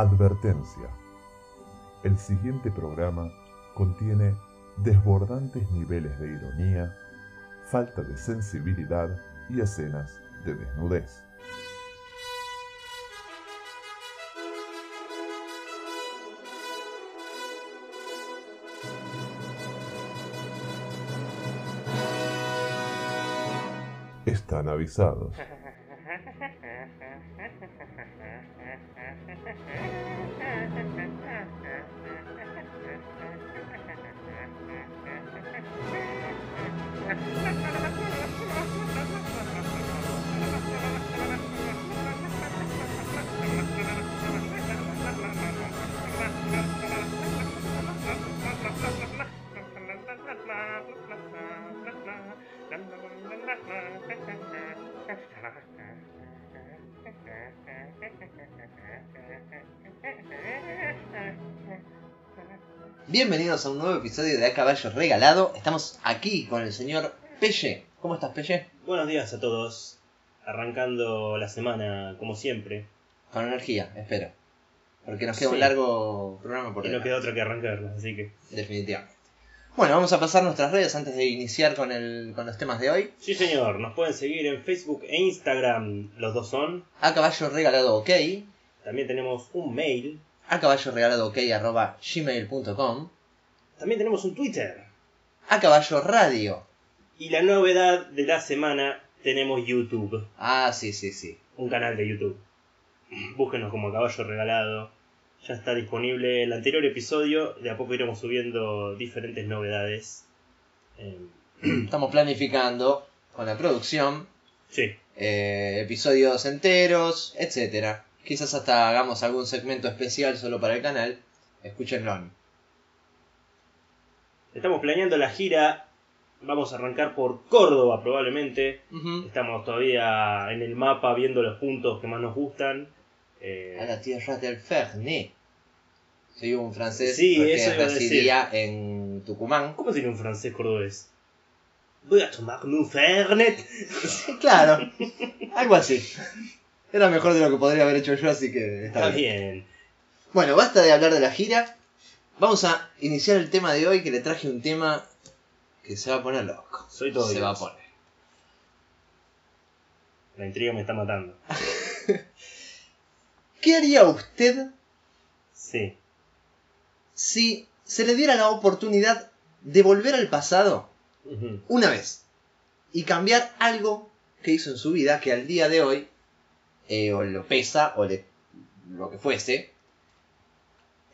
Advertencia. El siguiente programa contiene desbordantes niveles de ironía, falta de sensibilidad y escenas de desnudez. Están avisados. Bienvenidos a un nuevo episodio de A Caballo Regalado. Estamos aquí con el señor Pelle. ¿Cómo estás, Pelle? Buenos días a todos. Arrancando la semana como siempre. Con energía, espero. Porque nos queda Sí. un largo programa por Y no queda otra que arrancarla, así que. Definitivamente. Bueno, vamos a pasar nuestras redes antes de iniciar con, el, con los temas de hoy. Sí, señor, nos pueden seguir en Facebook e Instagram. Los dos son. A Caballo Regalado OK. También tenemos un mail. A Caballo Regalado OK arroba gmail.com. También tenemos un Twitter. A Caballo Radio. Y la novedad de la semana, tenemos YouTube. Ah, sí, sí, sí. Un canal de YouTube. Búsquenos como Caballo Regalado. Ya está disponible el anterior episodio. De a poco iremos subiendo diferentes novedades. Eh, Estamos planificando con la producción sí, eh, episodios enteros, etcétera. Quizás hasta hagamos algún segmento especial solo para el canal. Escúchenlo. Estamos planeando la gira. Vamos a arrancar por Córdoba probablemente. Estamos todavía en el mapa viendo los puntos que más nos gustan. Eh, A la tierra del Fernet. Soy un francés Sí, eso residía en Tucumán. ¿Cómo sería un francés cordobés? Voy a tomarme un Fernet. Claro. Algo así. Era mejor de lo que podría haber hecho yo, así que está, Está bien. bien. Bueno, basta de hablar de la gira. Vamos a iniciar el tema de hoy, que le traje un tema que se va a poner loco. Soy todo se va a poner. La intriga me está matando. ¿Qué haría usted Sí. si se le diera la oportunidad de volver al pasado una vez y cambiar algo que hizo en su vida que al día de hoy eh, o lo pesa o le, lo que fuese,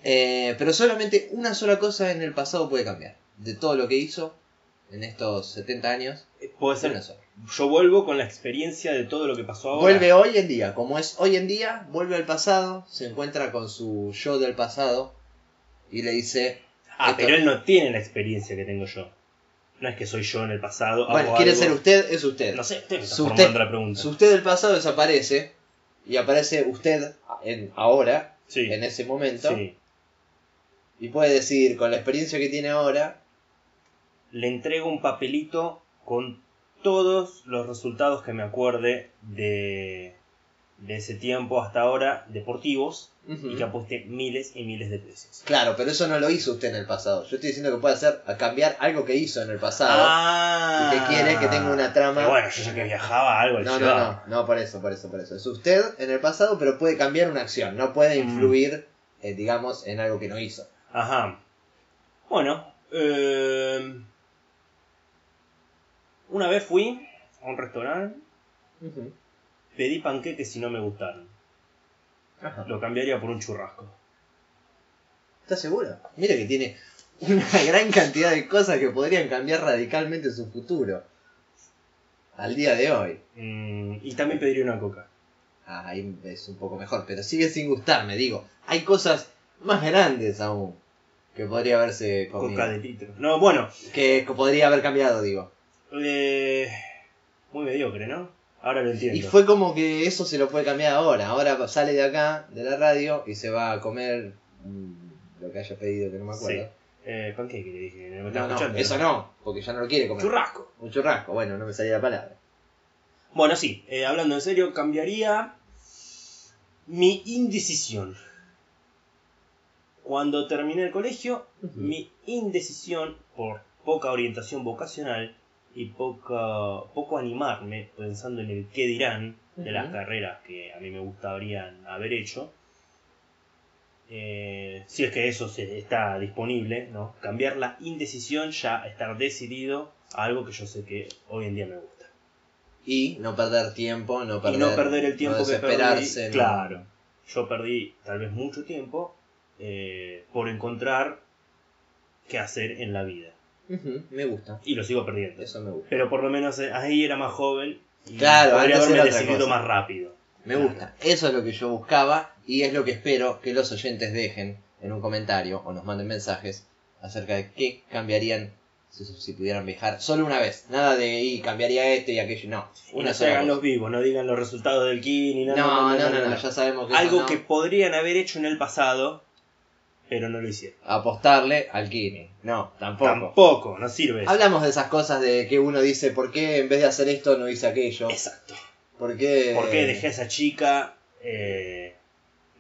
eh, pero solamente una sola cosa en el pasado puede cambiar. De todo lo que hizo en estos 70 años, Eh, Puede una ser. sola. Yo vuelvo con la experiencia de todo lo que pasó ahora. Vuelve hoy en día, como es hoy en día, vuelve al pasado, se encuentra con su yo del pasado y le dice, Ah, Esto- pero él no tiene la experiencia que tengo yo. No es que soy yo en el pasado. bueno, quiere algo- ser usted, es usted. No sé, usted me está usted- la pregunta. Si usted del pasado desaparece y aparece usted en ahora, Sí. en ese momento, sí. y puede decir con la experiencia que tiene ahora, le entrego un papelito con todos los resultados que me acuerde de, de ese tiempo hasta ahora deportivos y que apueste miles y miles de pesos. claro, pero eso no lo hizo usted en el pasado. Yo estoy diciendo que puede hacer a cambiar algo que hizo en el pasado. Ah, y que quiere que tenga una trama- Pero bueno, yo ya que viajaba algo, no, no, no, no, por eso, por eso, por eso. Es usted en el pasado, pero puede cambiar una acción, no puede Mm. influir, eh, digamos, en algo que no hizo. Ajá. Bueno, eh, una vez fui a un restaurante. Pedí panqueques y no me gustaron. Ajá. Lo cambiaría por un churrasco. ¿Estás seguro? Mira que tiene una gran cantidad de cosas que podrían cambiar radicalmente su futuro. Al día de hoy. Mm, y también pediría una coca. Ah, ahí es un poco mejor, pero sigue sin gustarme, digo. Hay cosas más grandes aún que podría haberse comido. Coca de litro. No, bueno, Que que podría haber cambiado, digo. eh, muy mediocre, ¿no? Ahora lo entiendo. Y fue como que eso se lo puede cambiar ahora. Ahora sale de acá, de la radio, y se va a comer mm, lo que haya pedido, que no me acuerdo. Sí. Eh, panqueque le dije, no No, no, eso no, porque ya no lo quiere comer. Churrasco. Un churrasco, bueno, no me salía la palabra. Bueno, sí, eh, hablando en serio, cambiaría mi indecisión. Cuando terminé el colegio, mi indecisión por poca orientación vocacional y poca, poco animarme pensando en el qué dirán de las carreras que a mí me gustarían haber hecho, eh, si es que eso se, está disponible, ¿no? cambiar la indecisión ya a estar decidido a algo que yo sé que hoy en día me gusta. Y no perder tiempo, no perder, y no perder el tiempo no que perdí. no- Claro. Yo perdí tal vez mucho tiempo eh, por encontrar qué hacer en la vida. Me gusta. Y lo sigo perdiendo. Eso me gusta. Pero por lo menos eh, ahí era más joven y Claro, podría haberme decidido más rápido. Me Claro. gusta. Eso es lo que yo buscaba y es lo que espero que los oyentes dejen en un comentario o nos manden mensajes acerca de qué cambiarían si, si pudieran viajar solo una vez. Nada de y cambiaría esto y aquello, no. Y Una no se hagan los vivos, no digan los resultados del KIN ni No, nada. no, no, no, ya sabemos que eso Algo no. que podrían haber hecho en el pasado, pero no lo hicieron. apostarle al Kini. No, tampoco. Tampoco, no sirve. eso. Hablamos de esas cosas de que uno dice, ¿por qué en vez de hacer esto no hice aquello? Exacto. ¿Por qué? ¿Por qué dejé a esa chica? Eh,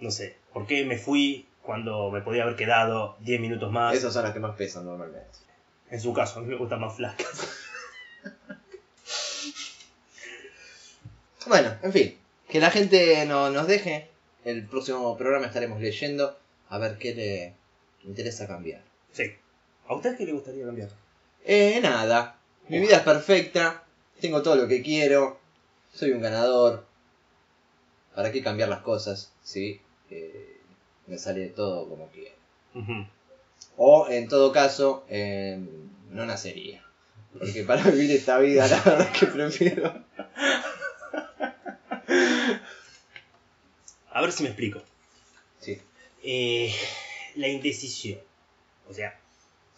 no sé. ¿Por qué me fui cuando me podía haber quedado 10 minutos más? Esas son las que más pesan normalmente. En su caso, a mí me gustan más flacas. Bueno, en fin, que la gente no, nos deje. El próximo programa estaremos leyendo a ver qué le interesa cambiar. Sí. ¿A usted qué le gustaría cambiar? Eh, nada. Mi vida es perfecta. Tengo todo lo que quiero. Soy un ganador. ¿Para qué cambiar las cosas? Sí. eh, me sale todo como quiero. O en todo caso, eh, no nacería. Porque para vivir esta vida, la verdad es que prefiero. A ver si me explico. Eh, la indecisión. O sea,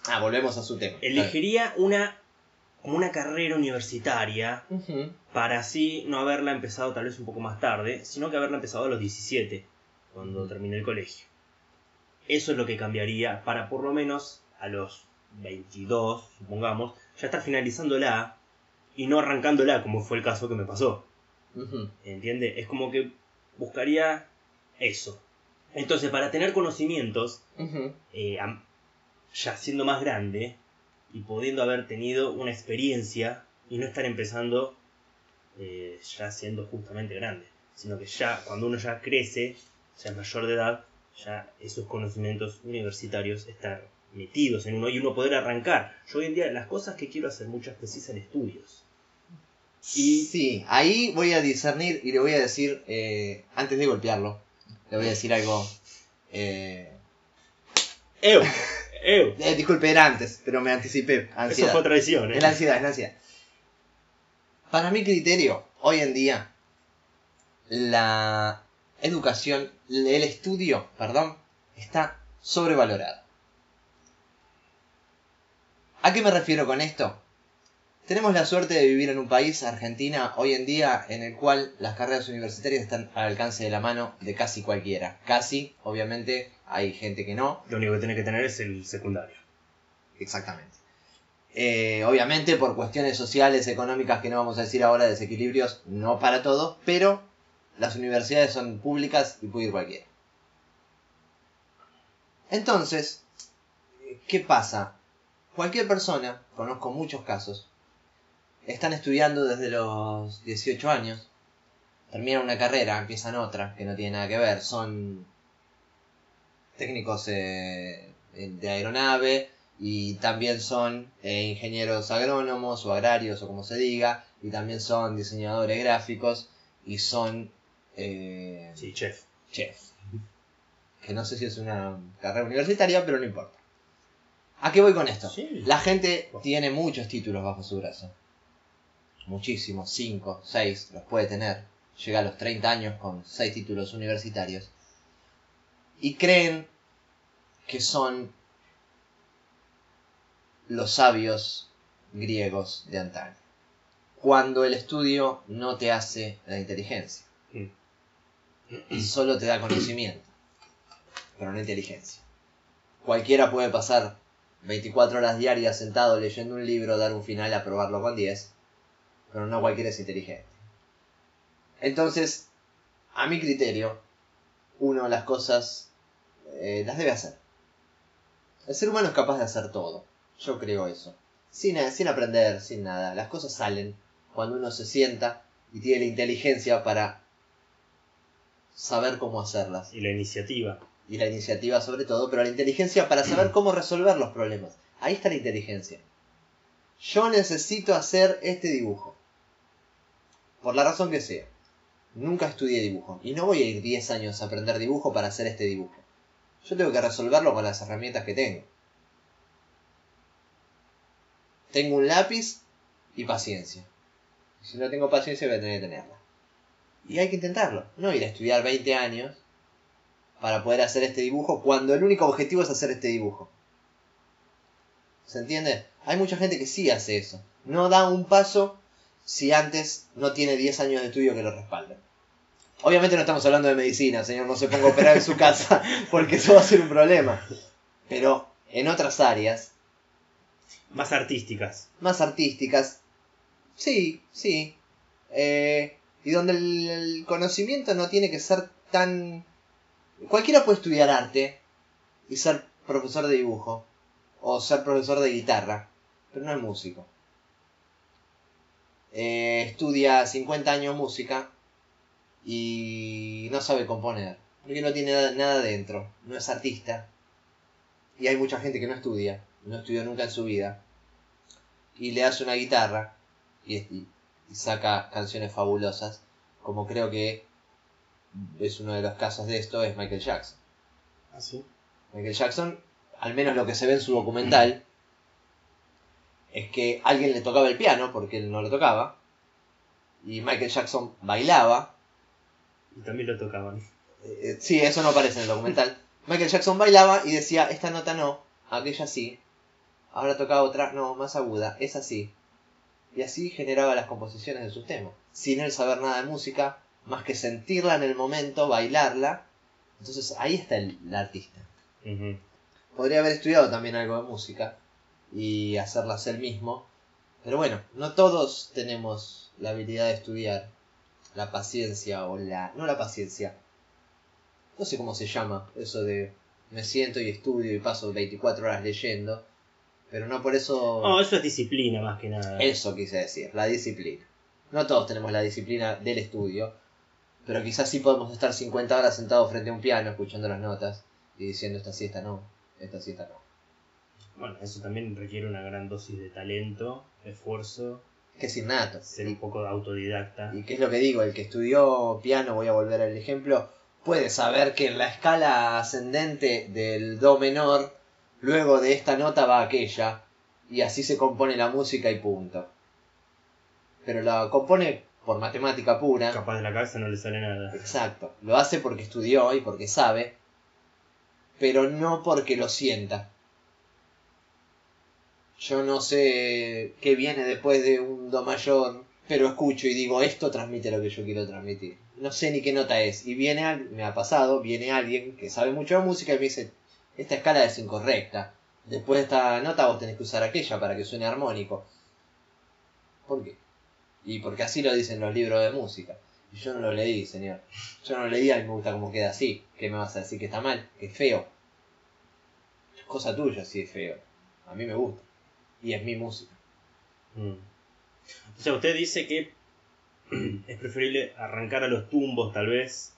Ah, volvemos a su tema. elegiría una, como una carrera universitaria para así no haberla empezado tal vez un poco más tarde, sino que haberla empezado a los 17, cuando terminé el colegio. Eso es lo que cambiaría para por lo menos a los 22, supongamos, ya estar finalizándola y no arrancándola como fue el caso que me pasó. Ujú. ¿Entiende? Es como que buscaría eso. Entonces, para tener conocimientos, eh, ya siendo más grande y pudiendo haber tenido una experiencia y no estar empezando eh, ya siendo justamente grande, sino que ya cuando uno ya crece, ya es mayor de edad, ya esos conocimientos universitarios están metidos en uno y uno poder arrancar. Yo hoy en día las cosas que quiero hacer muchas precisan estudios. Y sí, ahí voy a discernir y le voy a decir, eh, antes de golpearlo, le voy a decir algo. eh, ¡Ew! ¡Ew! eh, disculpe, era antes, pero me anticipé. Eso Ansiedad. fue traición, ¿eh? Es la ansiedad, es la ansiedad. Para mi criterio, hoy en día, la educación, el estudio, perdón, está sobrevalorado. ¿A qué me refiero con esto? Tenemos la suerte de vivir en un país, Argentina, hoy en día, en el cual las carreras universitarias están al alcance de la mano de casi cualquiera. Casi, obviamente, hay gente que no, Lo único que tiene que tener es el secundario. Exactamente. Eh, obviamente por cuestiones sociales, económicas, que no vamos a decir ahora, desequilibrios, no para todos, pero las universidades son públicas y puede ir cualquiera. Entonces, ¿qué pasa? Cualquier persona, conozco muchos casos, están estudiando desde los 18 años, terminan una carrera, empiezan otra, que no tiene nada que ver, son técnicos eh, de aeronave, y también son eh, ingenieros agrónomos o agrarios o como se diga, y también son diseñadores gráficos y son eh, Sí, chef. chefs. Que no sé si es una carrera universitaria, pero no importa. ¿A qué voy con esto? Sí. La gente tiene muchos títulos bajo su brazo. Muchísimos, 5, 6, los puede tener. Llega a los 30 años con 6 títulos universitarios. Y creen que son los sabios griegos de antaño. Cuando el estudio no te hace la inteligencia. Mm. Solo te da conocimiento, pero no inteligencia. Cualquiera puede pasar 24 horas diarias sentado leyendo un libro, dar un final, aprobarlo con 10, pero no cualquiera es inteligente. Entonces, a mi criterio, uno las cosas eh, las debe hacer. El ser humano es capaz de hacer todo. Yo creo eso. Sin, sin aprender, sin nada. Las cosas salen cuando uno se sienta y tiene la inteligencia para saber cómo hacerlas. Y la iniciativa. Y la iniciativa sobre todo, pero la inteligencia para saber cómo resolver los problemas. Ahí está la inteligencia. Yo necesito hacer este dibujo. Por la razón que sea. Nunca estudié dibujo. Y no voy a ir 10 años a aprender dibujo para hacer este dibujo. Yo tengo que resolverlo con las herramientas que tengo. Tengo un lápiz y paciencia. Si no tengo paciencia voy a tener que tenerla. Y hay que intentarlo. No ir a estudiar 20 años para poder hacer este dibujo cuando el único objetivo es hacer este dibujo. ¿Se entiende? Hay mucha gente que sí hace eso. No da un paso si antes no tiene 10 años de estudio que lo respalden. Obviamente no estamos hablando de medicina, señor, no se ponga a operar en su casa porque eso va a ser un problema. Pero en otras áreas, Más artísticas. más artísticas, sí, sí. Eh, y donde el, el conocimiento no tiene que ser tan... Cualquiera puede estudiar arte y ser profesor de dibujo o ser profesor de guitarra, pero no es músico. Eh, estudia 50 años música y no sabe componer, porque no tiene nada, nada dentro, no es artista. Y hay mucha gente que no estudia, no estudió nunca en su vida, y le hace una guitarra y, y- y saca canciones fabulosas, como creo que es uno de los casos de esto, es Michael Jackson. ¿Ah, sí? Michael Jackson, al menos lo que se ve en su documental, es que alguien le tocaba el piano, porque él no lo tocaba, y Michael Jackson bailaba. Y también lo tocaban. Eh, sí, eso no aparece en el documental. Michael Jackson bailaba y decía, esta nota no, aquella sí, ahora toca otra, no, más aguda, esa sí. Y así generaba las composiciones de sus temas, sin él saber nada de música, más que sentirla en el momento, bailarla. Entonces ahí está el- el artista. Podría haber estudiado también algo de música y hacerlas él mismo. Pero bueno, no todos tenemos la habilidad de estudiar, la paciencia o la... no la paciencia. No sé cómo se llama eso de me siento y estudio y paso 24 horas leyendo. Pero no por eso... No, eso es disciplina más que nada. Eso quise decir, la disciplina. No todos tenemos la disciplina del estudio, pero quizás sí podemos estar 50 horas sentados frente a un piano escuchando las notas y diciendo esta sí, esta no, esta sí, esta no. Bueno, eso también requiere una gran dosis de talento, esfuerzo, Que es innato. ser un poco autodidacta. Y qué es lo que digo, el que estudió piano, voy a volver al ejemplo, puede saber que en la escala ascendente del do menor, luego de esta nota va aquella, y así se compone la música y punto. Pero la compone por matemática pura. Capaz de la cabeza no le sale nada. Exacto. Lo hace porque estudió y porque sabe, pero no porque lo sienta. Yo no sé qué viene después de un do mayor, pero escucho y digo, esto transmite lo que yo quiero transmitir. No sé ni qué nota es. Y viene, me ha pasado, viene alguien que sabe mucho de música y me dice, esta escala es incorrecta. Después de esta nota vos tenés que usar aquella para que suene armónico. ¿Por qué? Y porque así lo dicen los libros de música. Y yo no lo leí, señor. Yo no lo leí, a mí me gusta cómo queda así. ¿Qué me vas a decir que está mal? Que es feo. Es cosa tuya si es feo. A mí me gusta. Y es mi música. Mm. O sea, usted dice que es preferible arrancar a los tumbos, tal vez.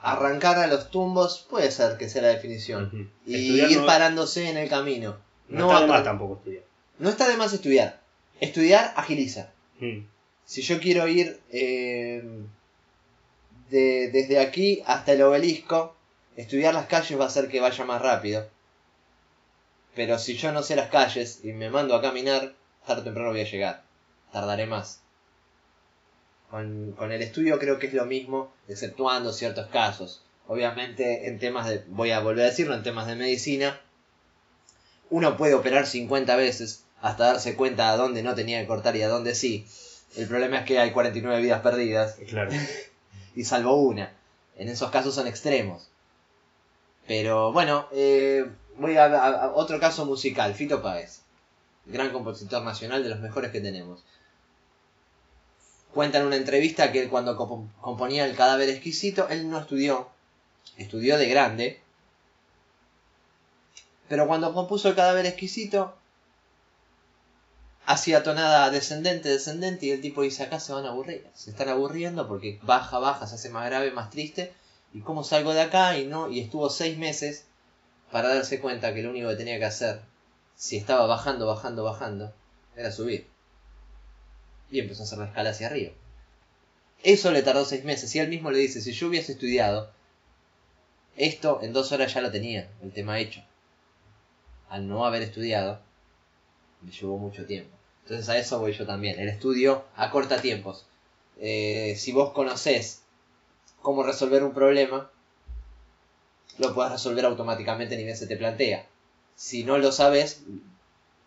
Arrancar a los tumbos puede ser que sea la definición. Y Estudiar ir no- parándose en el camino. No, está de más tampoco estudiar. no está de más estudiar. Estudiar agiliza. Mm. Si yo quiero ir eh, de- desde aquí hasta el obelisco, estudiar las calles va a hacer que vaya más rápido. Pero si yo no sé las calles y me mando a caminar, tarde o temprano voy a llegar. Tardaré más. Con, con el estudio creo que es lo mismo, exceptuando ciertos casos. Obviamente en temas de, voy a volver a decirlo, en temas de medicina, uno puede operar 50 veces hasta darse cuenta a dónde no tenía que cortar y a dónde sí. El problema es que hay 49 vidas perdidas Claro. y salvo una. En esos casos son extremos. Pero bueno, eh, voy a, otro caso musical, Fito Páez. Gran compositor nacional de los mejores que tenemos. Cuenta en una entrevista que él cuando compo- componía El cadáver exquisito, él no estudió. Estudió de grande. Pero cuando compuso el cadáver exquisito, hacía tonada descendente, descendente, y el tipo dice, acá se van a aburrir. Se están aburriendo porque baja, baja, se hace más grave, más triste. ¿Y cómo salgo de acá? Y no, y estuvo seis meses para darse cuenta que lo único que tenía que hacer, si estaba bajando, bajando, bajando, era subir. Y empezó a hacer la escala hacia arriba. Eso le tardó seis meses. Y él mismo le dice, si yo hubiese estudiado, esto en dos horas ya lo tenía, el tema hecho. Al no haber estudiado, me llevó mucho tiempo. Entonces a eso voy yo también. El estudio acorta tiempos. Eh, si vos conocés cómo resolver un problema, lo puedes resolver automáticamente ni bien se te plantea. Si no lo sabes,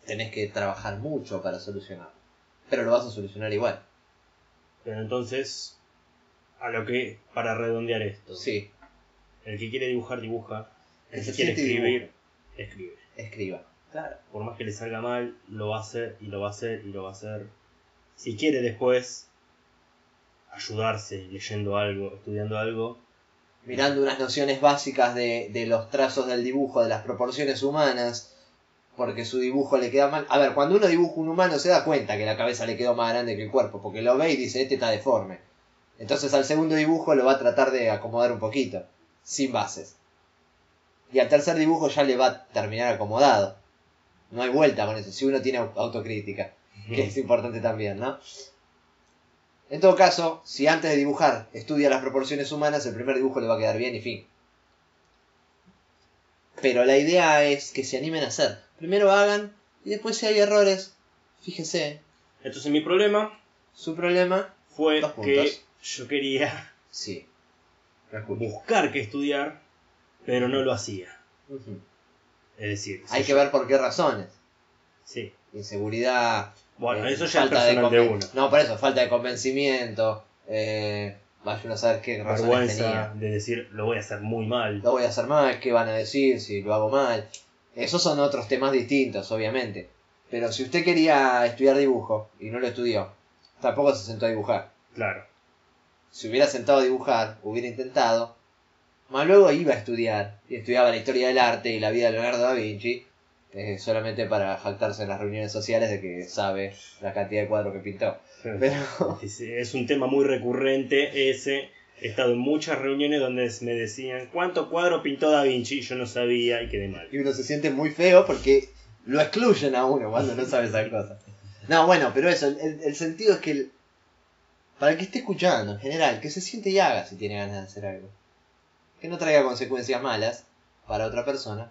tenés que trabajar mucho para solucionarlo. Pero lo vas a solucionar igual. Pero entonces, a lo que, para redondear esto, Sí, el que quiere dibujar, dibuja. El El que quiere escribir, escribe. escriba. Claro. Por más que le salga mal, lo va a hacer y lo va a hacer y lo va a hacer. Si quiere después ayudarse leyendo algo, estudiando algo, Mirando unas nociones básicas de, de los trazos del dibujo, de las proporciones humanas, porque su dibujo le queda mal. A ver, cuando uno dibuja un humano se da cuenta que la cabeza le quedó más grande que el cuerpo, porque lo ve y dice, este está deforme. Entonces al segundo dibujo lo va a tratar de acomodar un poquito, sin bases. Y al tercer dibujo ya le va a terminar acomodado. No hay vuelta con eso, si uno tiene au- autocrítica, que es importante también, ¿no? En todo caso, si antes de dibujar estudia las proporciones humanas, el primer dibujo le va a quedar bien y fin. Pero la idea es que se animen a hacer. Primero hagan y después si hay errores, fíjese, Entonces mi problema su problema, fue que yo quería sí. buscar que estudiar, pero no lo hacía. Es decir, Hay que ver por qué razones. Sí. Inseguridad. Bueno, eh, eso ya es falta de personal de, uno. No, por eso, falta de convencimiento. Eh, a saber qué razones Vergüenza tenía. de decir, lo voy a hacer muy mal. lo voy a hacer mal, qué van a decir si lo hago mal. Esos son otros temas distintos, obviamente. Pero si usted quería estudiar dibujo y no lo estudió, tampoco se sentó a dibujar. Claro. Si hubiera sentado a dibujar, hubiera intentado, más luego iba a estudiar y estudiaba la historia del arte y la vida de Leonardo da Vinci, eh, solamente para jactarse en las reuniones sociales de que sabe la cantidad de cuadros que pintó. Pero Es, es un tema muy recurrente ese. He estado en muchas reuniones donde me decían, ¿cuánto cuadro pintó Da Vinci? Yo no sabía y quedé mal. y uno se siente muy feo porque lo excluyen a uno cuando no sabe esas cosas. No, bueno, pero eso, el, el sentido es que el- para el que esté escuchando, en general, que se siente y haga si tiene ganas de hacer algo. Que no traiga consecuencias malas para otra persona,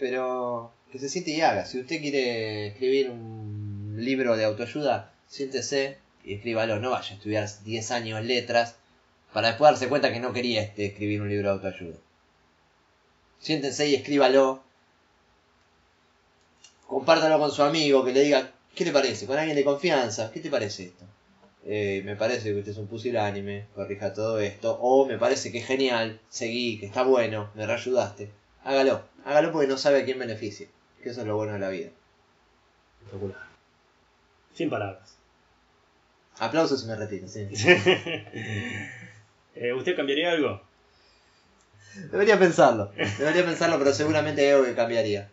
pero que se siente y haga. Si usted quiere escribir un libro de autoayuda, siéntese y escríbalo. No vaya a estudiar 10 años letras para después darse cuenta que no quería este, escribir un libro de autoayuda. Siéntense y escríbalo. Compártalo con su amigo, que le diga, ¿qué le parece? Con alguien de confianza, ¿qué te parece esto? Eh, me parece que usted es un pusilánime, corrija todo esto. O me parece que es genial, seguí, que está bueno, me reayudaste. Hágalo, hágalo porque no sabe a quién beneficia. Que eso es lo bueno de la vida. Espectacular. Sin palabras. Aplausos y me retiro, sí. Eh, ¿Usted cambiaría algo? Debería pensarlo, debería pensarlo, pero seguramente hay algo que cambiaría.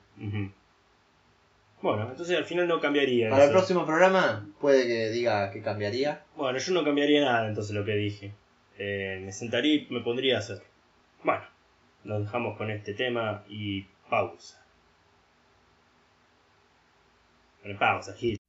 Bueno, entonces al final no cambiaría. Para el próximo programa puede que diga que cambiaría. Bueno, yo no cambiaría nada entonces lo que dije. Eh, me sentaría y me pondría a hacer. Bueno, nos dejamos con este tema y pausa. Pausa, Gil.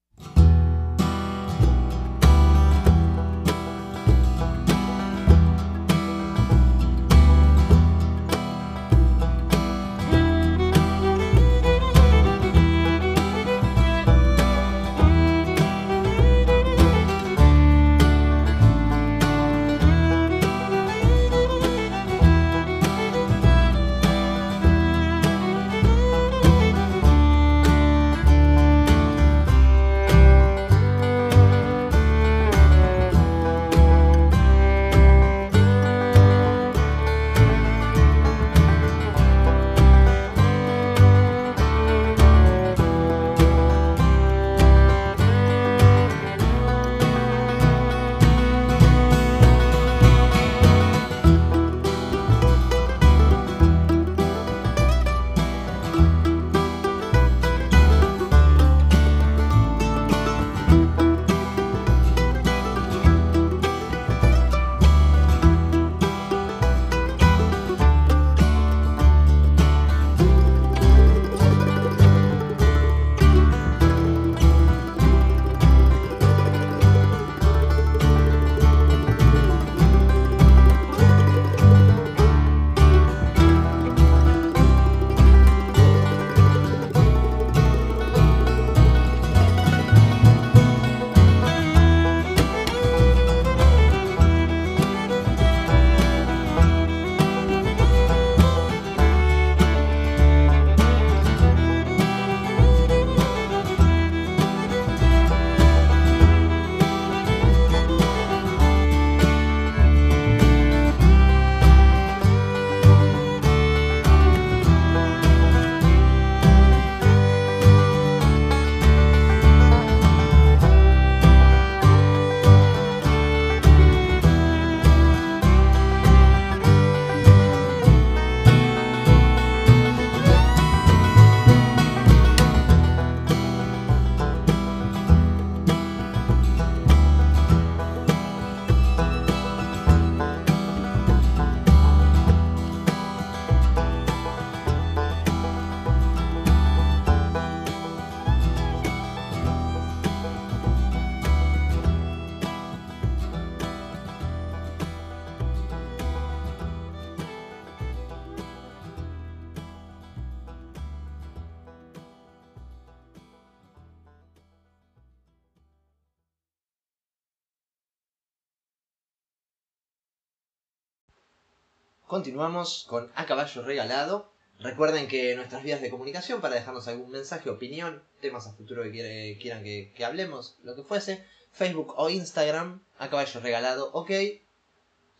Continuamos con A Caballo Regalado. Recuerden que nuestras vías de comunicación para dejarnos algún mensaje, opinión, temas a futuro que quiere- quieran que, que hablemos, lo que fuese, Facebook o Instagram, A Caballo Regalado, ok.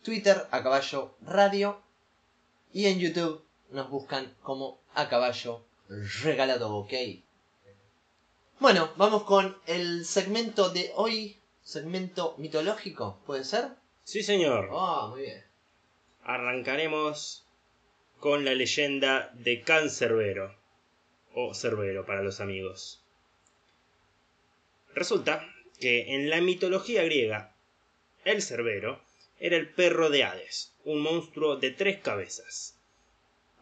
Twitter, A Caballo Radio. Y en YouTube nos buscan como A Caballo Regalado, ok. Bueno, vamos con el segmento de hoy, segmento mitológico, ¿puede ser? Sí, señor. Ah, muy bien. Arrancaremos con la leyenda de Cancerbero. O Cerbero para los amigos. Resulta que en la mitología griega, el Cerbero era el perro de Hades, un monstruo de tres cabezas.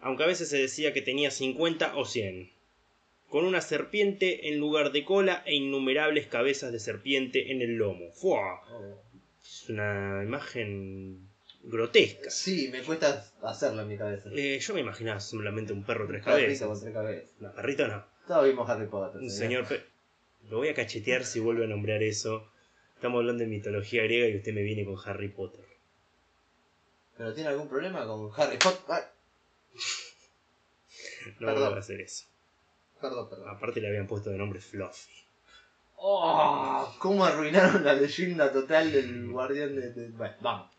Aunque a veces se decía que tenía 50 o 100. Con una serpiente en lugar de cola e innumerables cabezas de serpiente en el lomo. ¡Fua! Es una imagen grotesca. Sí, me cuesta hacerlo en mi cabeza. Eh, yo me imaginaba solamente un perro tres cabezas. con tres cabezas. No, perrito no. Todos vimos Harry Potter. Un señor pe- Lo voy a cachetear si vuelve a nombrar eso. Estamos hablando de mitología griega y usted me viene con Harry Potter. ¿Pero tiene algún problema con Harry Potter? No Perdón. voy a hacer eso. perdón, perdón. Aparte le habían puesto de nombre Fluffy. Oh, ¿Cómo arruinaron la leyenda total del guardián de- Bueno, vamos.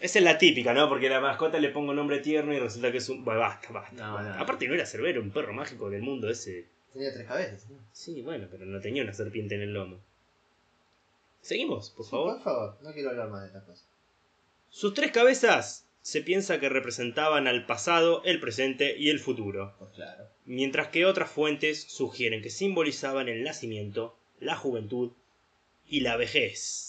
Esa es la típica, ¿no? Porque a la mascota le pongo nombre tierno y resulta que es un... Bueno, basta, basta. No, basta. no. Aparte no era Cerbero, un perro mágico del mundo ese. Tenía tres cabezas. ¿no? Sí, bueno, pero no tenía una serpiente en el lomo. Seguimos, por Sí, favor. Por favor, no quiero hablar más de estas cosas. Sus tres cabezas se piensa que representaban al pasado, el presente y el futuro, Pues claro. mientras que otras fuentes sugieren que simbolizaban el nacimiento, la juventud y la vejez.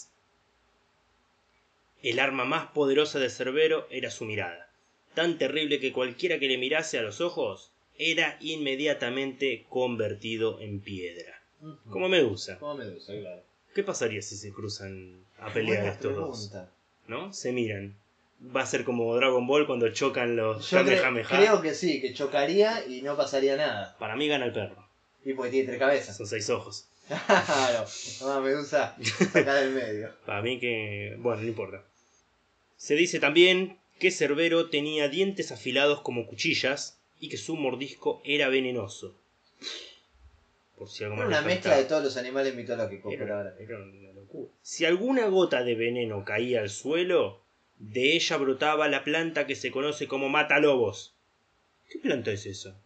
El arma más poderosa de Cerbero era su mirada, tan terrible que cualquiera que le mirase a los ojos era inmediatamente convertido en piedra. Como Medusa. Como Medusa, claro. ¿Qué pasaría si se cruzan a pelear estos dos? ¿No? Se miran. Va a ser como Dragon Ball cuando chocan los Yo cre- creo que sí, que chocaría y no pasaría nada. Para mí gana el perro. Y porque tiene tres cabezas. Son seis ojos. Claro. No, Medusa, saca del medio. Para mí que... Bueno, no importa. Se dice también que Cerbero tenía dientes afilados como cuchillas y que su mordisco era venenoso. Por si algo Era una mezcla de todos los animales mitológicos por Era, ahora. era una locura. Si alguna gota de veneno caía al suelo, de ella brotaba la planta que se conoce como matalobos. ¿Qué planta es esa?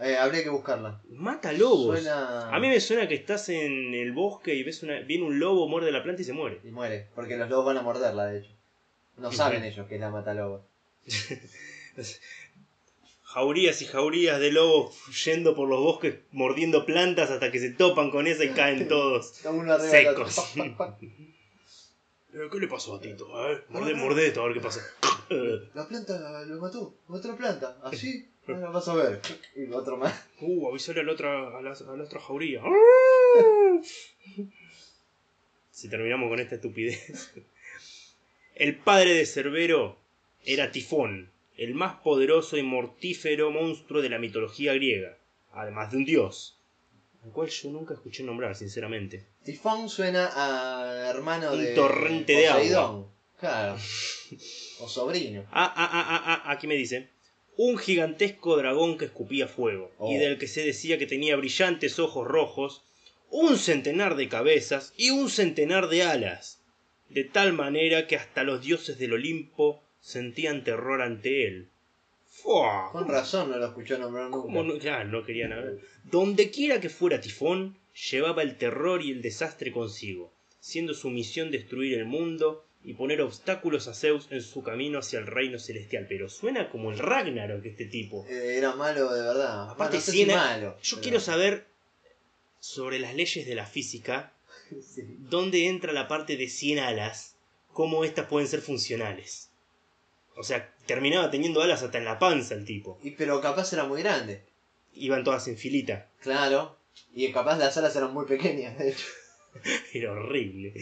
Eh, habría que buscarla. Matalobos. Suena... A mí me suena que estás en el bosque y ves una, viene un lobo, muerde la planta y se muere. Y muere, porque los lobos van a morderla, de hecho. No saben ellos que es la matalobo. Jaurías y jaurías de lobos yendo por los bosques mordiendo plantas hasta que se topan con esa y caen todos. Secos. ¿Qué le pasó a Tito? Mordé, mordé esto, a ver qué pasa. La planta lo mató. Otra planta. ¿Así? Ahora vas a ver. Y otro más. Uh, avisale a la otra, a la, a la otra jauría. Si terminamos con esta estupidez. El padre de Cerbero era Tifón, el más poderoso y mortífero monstruo de la mitología griega, además de un dios, al cual yo nunca escuché nombrar, sinceramente. Tifón suena a hermano Un de. torrente de agua. Claro. O sobrino. Ah, ah, ah, ah, ah, aquí me dice. Un gigantesco dragón que escupía fuego, y Oh. del que se decía que tenía brillantes ojos rojos, un centenar de cabezas y un centenar de alas, de tal manera que hasta los dioses del Olimpo sentían terror ante él. ¡Fua! Con razón no lo escuchó nombrar nunca. ¿Cómo no? Claro, no querían ver. Donde quiera que fuera Tifón, llevaba el terror y el desastre consigo, siendo su misión destruir el mundo y poner obstáculos a Zeus en su camino hacia el reino celestial. Pero suena como el Ragnarok este tipo. Eh, era malo de verdad. Aparte, Bueno, no sé si Siena- malo. Yo pero- quiero saber sobre las leyes de la física, Sí. dónde entra la parte de 100 alas, cómo estas pueden ser funcionales. O sea, terminaba teniendo alas hasta en la panza el tipo. Y, pero capaz era muy grande. Iban todas en filita. Claro. Y capaz las alas eran muy pequeñas, de hecho. Era horrible.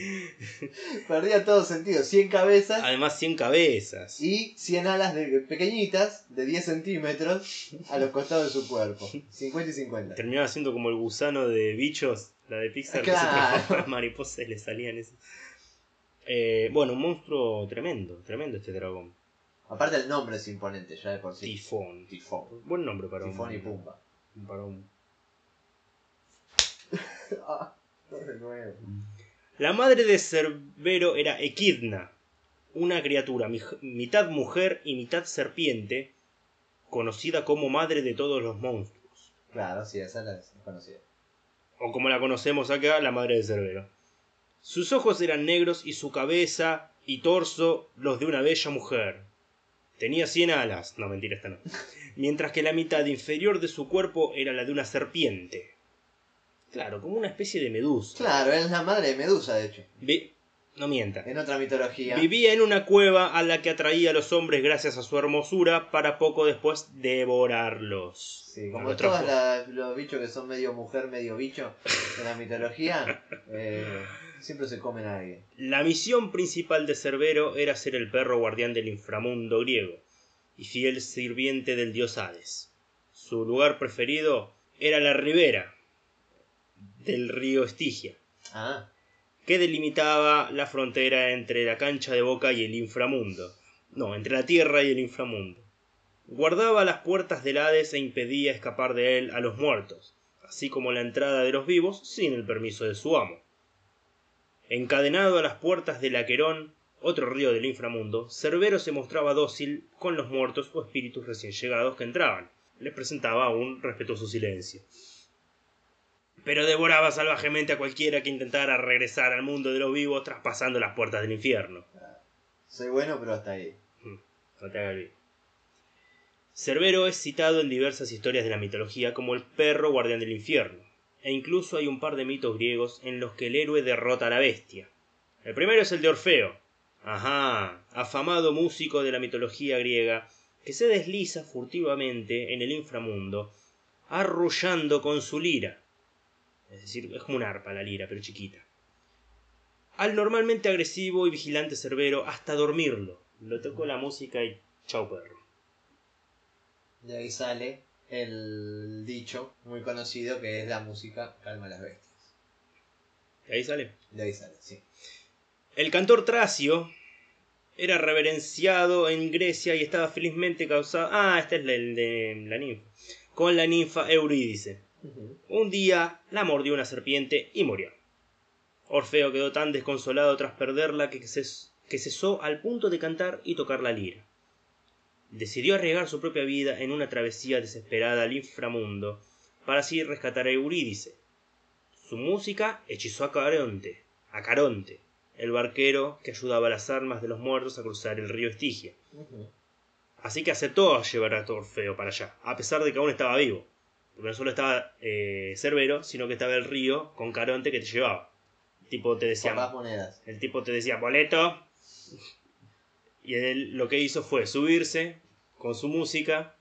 Perdía todo sentido. 100 cabezas Además, 100 cabezas. y 100 alas de, pequeñitas, de 10 centímetros, a los costados de su cuerpo. 50 y 50. Terminaba siendo como el gusano de bichos, la de Pixar, que se Claro. transformaba en mariposa y le salían esas. Eh, bueno, un monstruo tremendo, tremendo este dragón. Aparte el nombre es imponente ya de por sí. Tifón. Tifón. Buen nombre para Tifón un. y Pumba. Para un. Ah. La madre de Cerbero era Equidna, una criatura mitad mujer y mitad serpiente, conocida como madre de todos los monstruos, Claro, sí, esa la es conocida. O como la conocemos acá, la madre de Cerbero. Sus ojos eran negros y su cabeza y torso los de una bella mujer. Tenía cien alas, no mentira esta no, mientras que la mitad inferior de su cuerpo era la de una serpiente. Claro, como una especie de medusa. Claro, es la madre de Medusa, de hecho. No mienta. En otra mitología. Vivía en una cueva a la que atraía a los hombres gracias a su hermosura para poco después devorarlos. Sí, como todos la- los bichos que son medio mujer, medio bicho en la mitología, eh, siempre se comen a alguien. La misión principal de Cerbero era ser el perro guardián del inframundo griego y fiel sirviente del dios Hades. Su lugar preferido era la ribera del río Estigia, Ah, que delimitaba la frontera entre la cancha de boca y el inframundo. No, entre la tierra y el inframundo. Guardaba las puertas del Hades e impedía escapar de él a los muertos, así como la entrada de los vivos sin el permiso de su amo. Encadenado a las puertas del Aquerón, otro río del inframundo, Cerbero se mostraba dócil con los muertos o espíritus recién llegados que entraban. Les presentaba un respetuoso silencio. Pero devoraba salvajemente a cualquiera que intentara regresar al mundo de los vivos traspasando las puertas del infierno. soy bueno, pero hasta ahí. No te hagas. Cerbero es citado en diversas historias de la mitología como el perro guardián del infierno, e incluso hay un par de mitos griegos en los que el héroe derrota a la bestia. El primero es el de Orfeo, ajá, afamado músico de la mitología griega, que se desliza furtivamente en el inframundo, arrullando con su lira. Es decir, es como un arpa la lira, pero chiquita. Al normalmente agresivo y vigilante Cerbero hasta dormirlo. Lo tocó la música y chau perro. De ahí sale el dicho muy conocido que es la música calma a las bestias. ¿De ahí sale? De ahí sale, sí. El cantor Tracio era reverenciado en Grecia y estaba felizmente causado. Ah, este es el de la ninfa. Con la ninfa Eurídice. Un día la mordió una serpiente y murió. Orfeo quedó tan desconsolado tras perderla que, ces- que cesó al punto de cantar y tocar la lira. Decidió arriesgar su propia vida en una travesía desesperada al inframundo para así rescatar a Eurídice. Su música hechizó a Caronte, a Caronte, el barquero que ayudaba a las almas de los muertos a cruzar el río Estigia. Así que aceptó llevar a Orfeo para allá, a pesar de que aún estaba vivo. Porque no solo estaba eh, Cerbero, sino que estaba el río con Caronte que te llevaba. El tipo te decía, el tipo te decía boleto. Y él lo que hizo fue subirse con su música,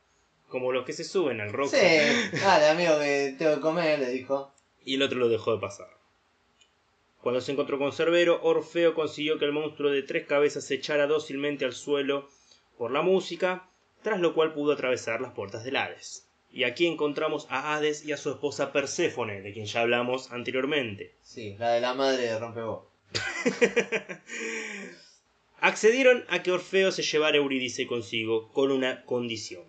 como los que se suben al rock. Sí, dale amigo que tengo que comer, le dijo. y el otro lo dejó de pasar. Cuando se encontró con Cerbero, Orfeo consiguió que el monstruo de tres cabezas se echara dócilmente al suelo por la música, tras lo cual pudo atravesar las puertas del Hades. Y aquí encontramos a Hades y a su esposa Perséfone, de quien ya hablamos anteriormente. Sí, la de la madre de Rompebol. Accedieron a que Orfeo se llevara a Eurídice consigo con una condición.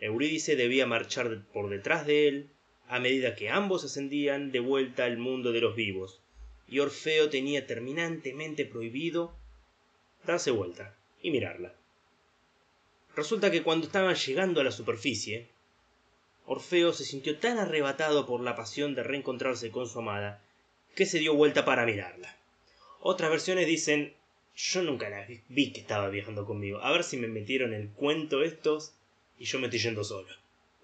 Eurídice debía marchar por detrás de él a medida que ambos ascendían de vuelta al mundo de los vivos, y Orfeo tenía terminantemente prohibido darse vuelta y mirarla. Resulta que cuando estaban llegando a la superficie, Orfeo se sintió tan arrebatado por la pasión de reencontrarse con su amada que se dio vuelta para mirarla. Otras versiones dicen yo nunca la vi, que estaba viajando conmigo. A ver si me metieron el cuento estos y yo me estoy yendo solo.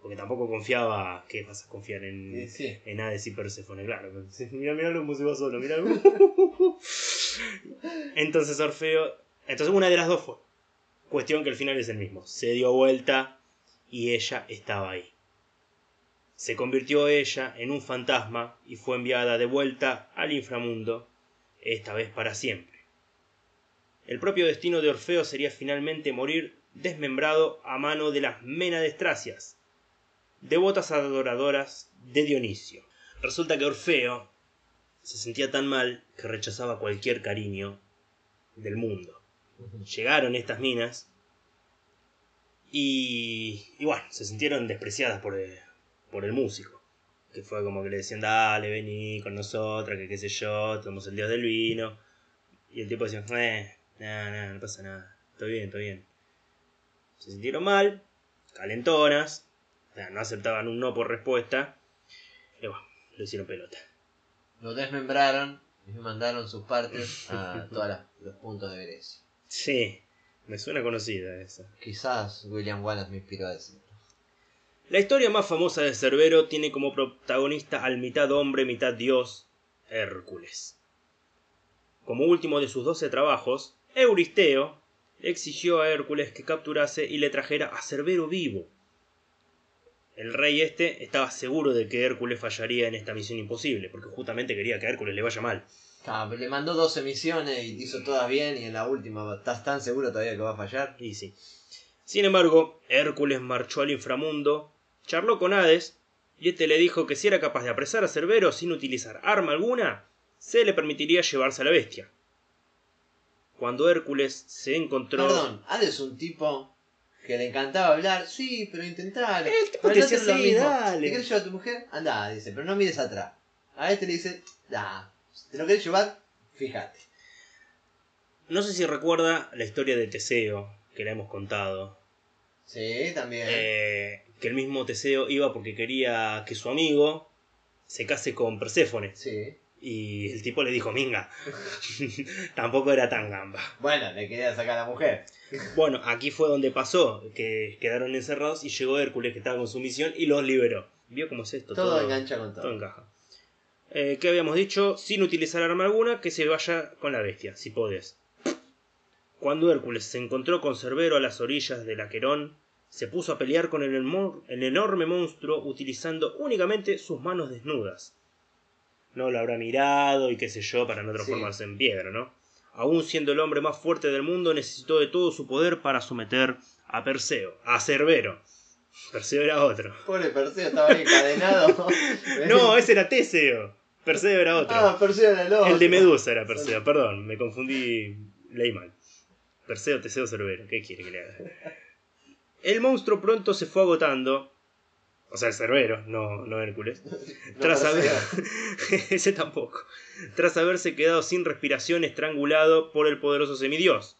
Porque tampoco confiaba. ¿Qué vas a confiar en, Sí, sí. en Hades y Perséfone? Claro. Mira, mira cómo se va solo. Mira. Entonces Orfeo. Entonces una de las dos fue. Cuestión que el final es el mismo. Se dio vuelta y ella estaba ahí. Se convirtió ella en un fantasma y fue enviada de vuelta al inframundo, esta vez para siempre. El propio destino de Orfeo sería finalmente morir desmembrado a mano de las Ménades Tracias, devotas adoradoras de Dionisio. Resulta que Orfeo se sentía tan mal que rechazaba cualquier cariño del mundo. Llegaron estas minas Y, y bueno, se sintieron despreciadas por el, por el músico. Que fue como que le decían, dale, vení con nosotras, que qué sé yo, somos el dios del vino. Y el tipo decía, eh, nada, nada, no pasa nada, todo bien, todo bien. Se sintieron mal, calentonas, o sea, no aceptaban un no por respuesta. Y bueno, lo hicieron pelota. Lo desmembraron y mandaron sus partes a todos los puntos de Grecia. Sí, me suena conocida esa. Quizás William Wallace me inspiró a decirlo. La historia más famosa de Cerbero tiene como protagonista al mitad hombre, mitad dios, Hércules. Como último de sus doce trabajos, Euristeo exigió a Hércules que capturase y le trajera a Cerbero vivo. El rey este estaba seguro de que Hércules fallaría en esta misión imposible, porque justamente quería que a Hércules le vaya mal. Ah, le mandó 12 misiones y hizo todas bien y en la última estás tan seguro todavía que va a fallar. Y sí. Sin embargo, Hércules marchó al inframundo, charló con Hades, y este le dijo que si era capaz de apresar a Cerbero sin utilizar arma alguna, se le permitiría llevarse a la bestia. Cuando Hércules se encontró... Perdón, Hades es un tipo que le encantaba hablar, sí, pero intentalo. El tipo te decía, "Sí, mismo. dale". ¿Te quieres llevar a tu mujer? Andá, dice, pero no mires atrás. A este le dice, da, te lo quieres llevar, fíjate. No sé si recuerda la historia de Teseo, que la hemos contado. Sí, también. Eh, que el mismo Teseo iba porque quería que su amigo se case con Perséfone. Sí. Y el tipo le dijo, minga. Tampoco era tan gamba. Bueno, le quería sacar a la mujer. Bueno, aquí fue donde pasó, que quedaron encerrados y llegó Hércules que estaba con su misión y los liberó. ¿Vio cómo es esto? Todo, engancha con todo. todo encaja. Eh, ¿Qué habíamos dicho? Sin utilizar arma alguna, que se vaya con la bestia, si podés. Cuando Hércules se encontró con Cerbero a las orillas del Aquerón, se puso a pelear con el, enorme monstruo utilizando únicamente sus manos desnudas. No lo habrá mirado y qué sé yo para no transformarse en piedra, ¿no? Aún siendo el hombre más fuerte del mundo, necesitó de todo su poder para someter a Perseo, a Cerbero. Perseo era otro. Pobre Perseo estaba ahí encadenado. No, ese era Teseo. Perseo era otro. Ah, Perseo era el otro. el de Medusa era Perseo, perdón, me confundí, leí mal. Perseo, Teseo, Cerbero, ¿qué quiere que le haga? El monstruo pronto se fue agotando, o sea, el Cerbero, no, no Hércules, No, tras haber... Ese tampoco, tras haberse quedado sin respiración estrangulado por el poderoso semidios.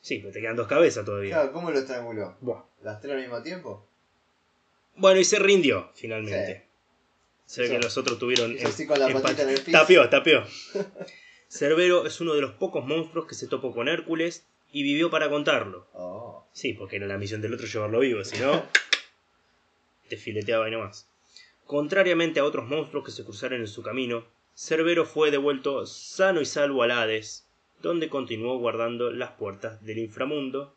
Sí, pero te quedan dos cabezas todavía. Claro, ¿cómo lo estranguló? Buah. ¿Las tres al mismo tiempo? Bueno, y se rindió, finalmente. Se ve que los otros tuvieron... hizo así con la en el piso. Tapió, tapió. Cerbero es uno de los pocos monstruos que se topó con Hércules y vivió para contarlo. Oh. Sí, porque era la misión del otro llevarlo vivo, si no, te fileteaba y no más. Contrariamente a otros monstruos que se cruzaron en su camino, Cerbero fue devuelto sano y salvo al Hades, donde continuó guardando las puertas del inframundo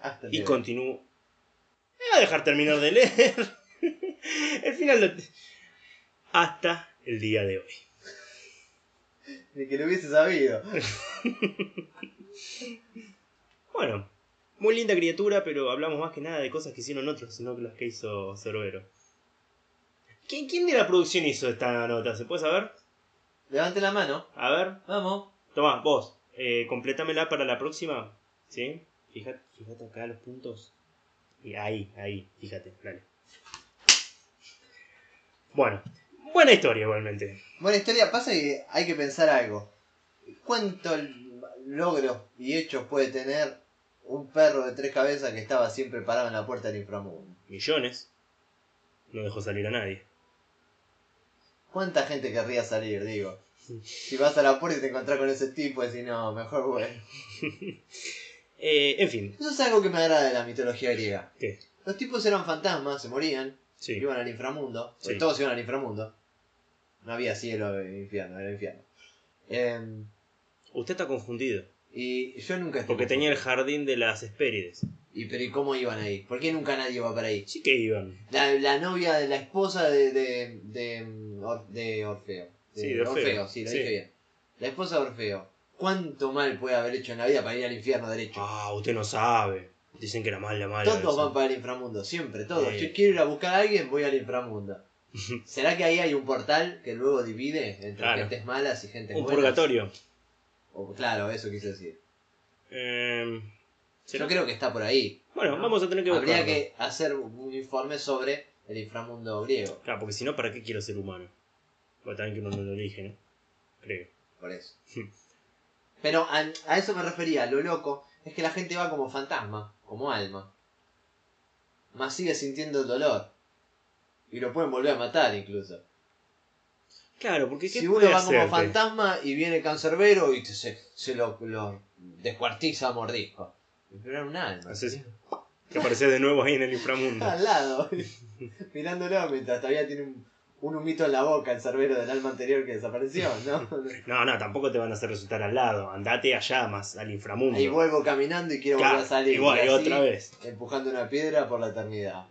Hasta y continuó... Me voy a dejar terminar de leer. El final lo... Hasta el día de hoy. Ni que lo hubiese sabido. Bueno, muy linda criatura, pero hablamos más que nada de cosas que hicieron otros, sino que las que hizo Cerbero. ¿Quién, ¿Quién de la producción hizo esta nota? ¿Se puede saber? Levante la mano. A ver, Vamos. toma, vos, eh, completámela para la próxima. ¿Sí? Fíjate, fíjate acá los puntos. Y ahí, ahí, fíjate, dale. Bueno, buena historia igualmente. Buena historia. Pasa que hay que pensar algo. ¿Cuántos logros y hechos puede tener un perro de tres cabezas que estaba siempre parado en la puerta del inframundo? Millones. No dejó salir a nadie. ¿Cuánta gente querría salir, digo? Si vas a la puerta y te encontrás con ese tipo, decís, no, mejor bueno. Eh, en fin, Eso es algo que me agrada de la mitología griega. ¿qué? Los tipos eran fantasmas, se morían, Sí. iban al inframundo. Sí. Todos iban al inframundo. No había cielo e infierno, era infierno. Em, Usted está confundido. Y yo nunca estuve Porque tenía el jardín de las Hespérides. ¿Y pero ¿y cómo iban ahí? ¿Por qué nunca nadie iba para ahí? Sí que iban. La, la novia de la esposa de, de, de, Or- de Orfeo. Sí, de Orfeo. sí, lo Sí. dije bien. La esposa de Orfeo. ¿Cuánto mal puede haber hecho en la vida para ir al infierno derecho? Ah, usted no sabe. Dicen que era mala, mala. todos van para el inframundo, siempre, todos. Sí. Yo quiero ir a buscar a alguien, voy al inframundo. ¿Será que ahí hay un portal que luego divide entre Claro. gentes malas y gente Un buenas? purgatorio. O- claro, eso quise decir. Eh, Yo creo que está por ahí. Bueno, ¿no? vamos a tener que Habría buscarlo. que hacer un informe sobre el inframundo griego. Claro, porque si no, ¿para qué quiero ser humano? Porque también que uno no lo elige, ¿no? Creo. Por eso. Pero a, a eso me refería, lo loco es que la gente va como fantasma, como alma. Más sigue sintiendo el dolor. Y lo pueden volver a matar incluso. Claro, porque ¿qué Si uno va como fantasma y viene cancerbero y se, se lo, lo descuartiza a mordisco. Pero era un alma. Haces- Que apareces de nuevo ahí en el inframundo. Al lado, mirándolo mientras todavía tiene un, un humito en la boca el cerbero del alma anterior que desapareció, ¿no? No, no, tampoco te van a hacer resultar al lado. Andate allá más, al inframundo. Ahí vuelvo caminando y quiero Claro, volver a salir. igual, y así, otra vez. Empujando una piedra por la eternidad.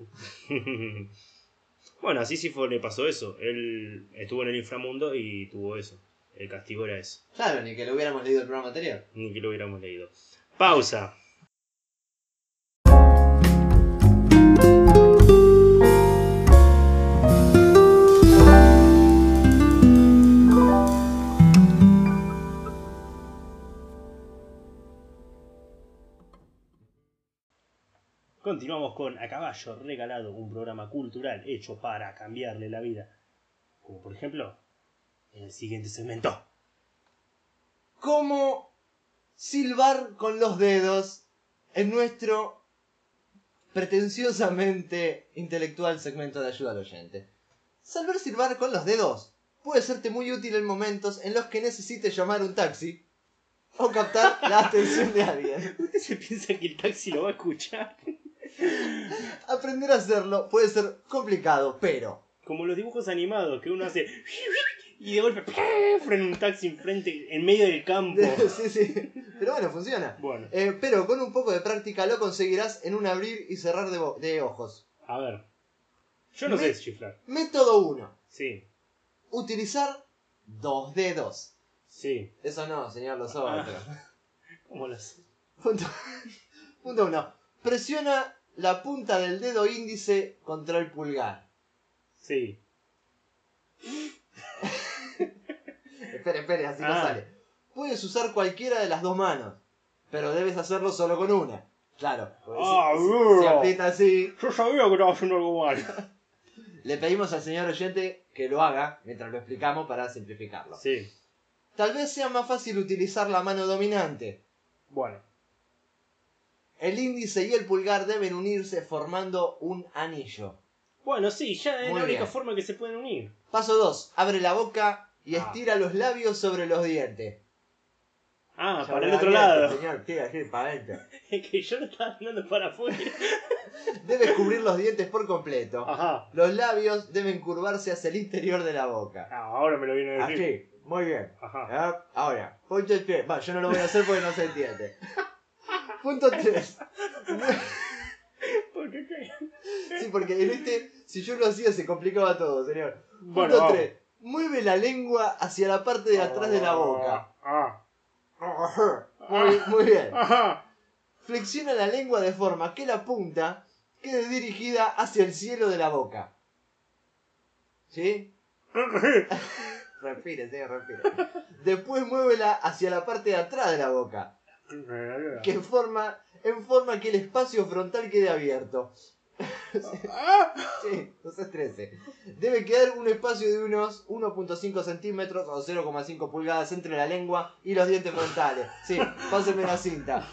Bueno, así sí fue, le pasó eso. Él estuvo en el inframundo y tuvo eso. El castigo era eso. Claro, ni que lo hubiéramos leído el programa anterior. Ni que lo hubiéramos leído. Pausa. Continuamos con A Caballo Regalado, un programa cultural hecho para cambiarle la vida. Como por ejemplo, en el siguiente segmento. ¿Cómo silbar con los dedos en nuestro pretenciosamente intelectual segmento de ayuda al oyente? Saber silbar con los dedos puede serte muy útil en momentos en los que necesites llamar un taxi o captar la atención de alguien. ¿Usted se piensa que el taxi lo va a escuchar? Aprender a hacerlo puede ser complicado, pero Como los dibujos animados que uno hace y de golpe frena un taxi enfrente, en medio del campo. sí, sí. Pero bueno, funciona. Bueno, Eh, pero con un poco de práctica lo conseguirás en un abrir y cerrar de, ojos. a ver. Yo no Me- sé chiflar. Método 1. Sí, Utilizar dos dedos. sí. Eso no, señor, los Ah. ¿Cómo lo sé? Punto, punto 1. Presiona la punta del dedo índice contra el pulgar. Sí. Espere, espere, así no Ah. sale. Puedes usar cualquiera de las dos manos, pero debes hacerlo solo con una. Claro, Ah, si, si aprieta así, Yo sabía que estaba haciendo algo mal. le pedimos al señor oyente que lo haga mientras lo explicamos para simplificarlo. Sí. Tal vez sea más fácil utilizar la mano dominante. Bueno. El índice y el pulgar deben unirse formando un anillo. Bueno, sí, ya es Muy la única bien. forma que se pueden unir. Paso 2. Abre la boca y Ah. estira los labios sobre los dientes. Ah, Ya para el otro lado. Señor, tira, tira para adentro. Es que yo lo estaba mirando para afuera. Debes cubrir los dientes por completo. Ajá. Los labios deben curvarse hacia el interior de la boca. Ah, ahora me lo viene a decir. Así, muy bien. Ajá. Ah, Ahora, punto 3. Va, yo no lo voy a hacer porque no se entiende. Punto 3. ¿Por qué? Sí, porque en este, si yo lo hacía, se complicaba todo, señor. Bueno, Punto vamos. 3. Mueve la lengua hacia la parte de atrás de la boca. Ah. Muy, muy bien. Flexiona la lengua de forma que la punta quede dirigida hacia el cielo de la boca. ¿Sí? Respire, señor, respire. Después muévela hacia la parte de atrás de la boca, que en forma, en forma que el espacio frontal quede abierto. Ah. Sí, no se estrese. Debe quedar un espacio de unos 1.5 centímetros o 0,5 pulgadas entre la lengua y los dientes frontales. Sí, pásenme la cinta.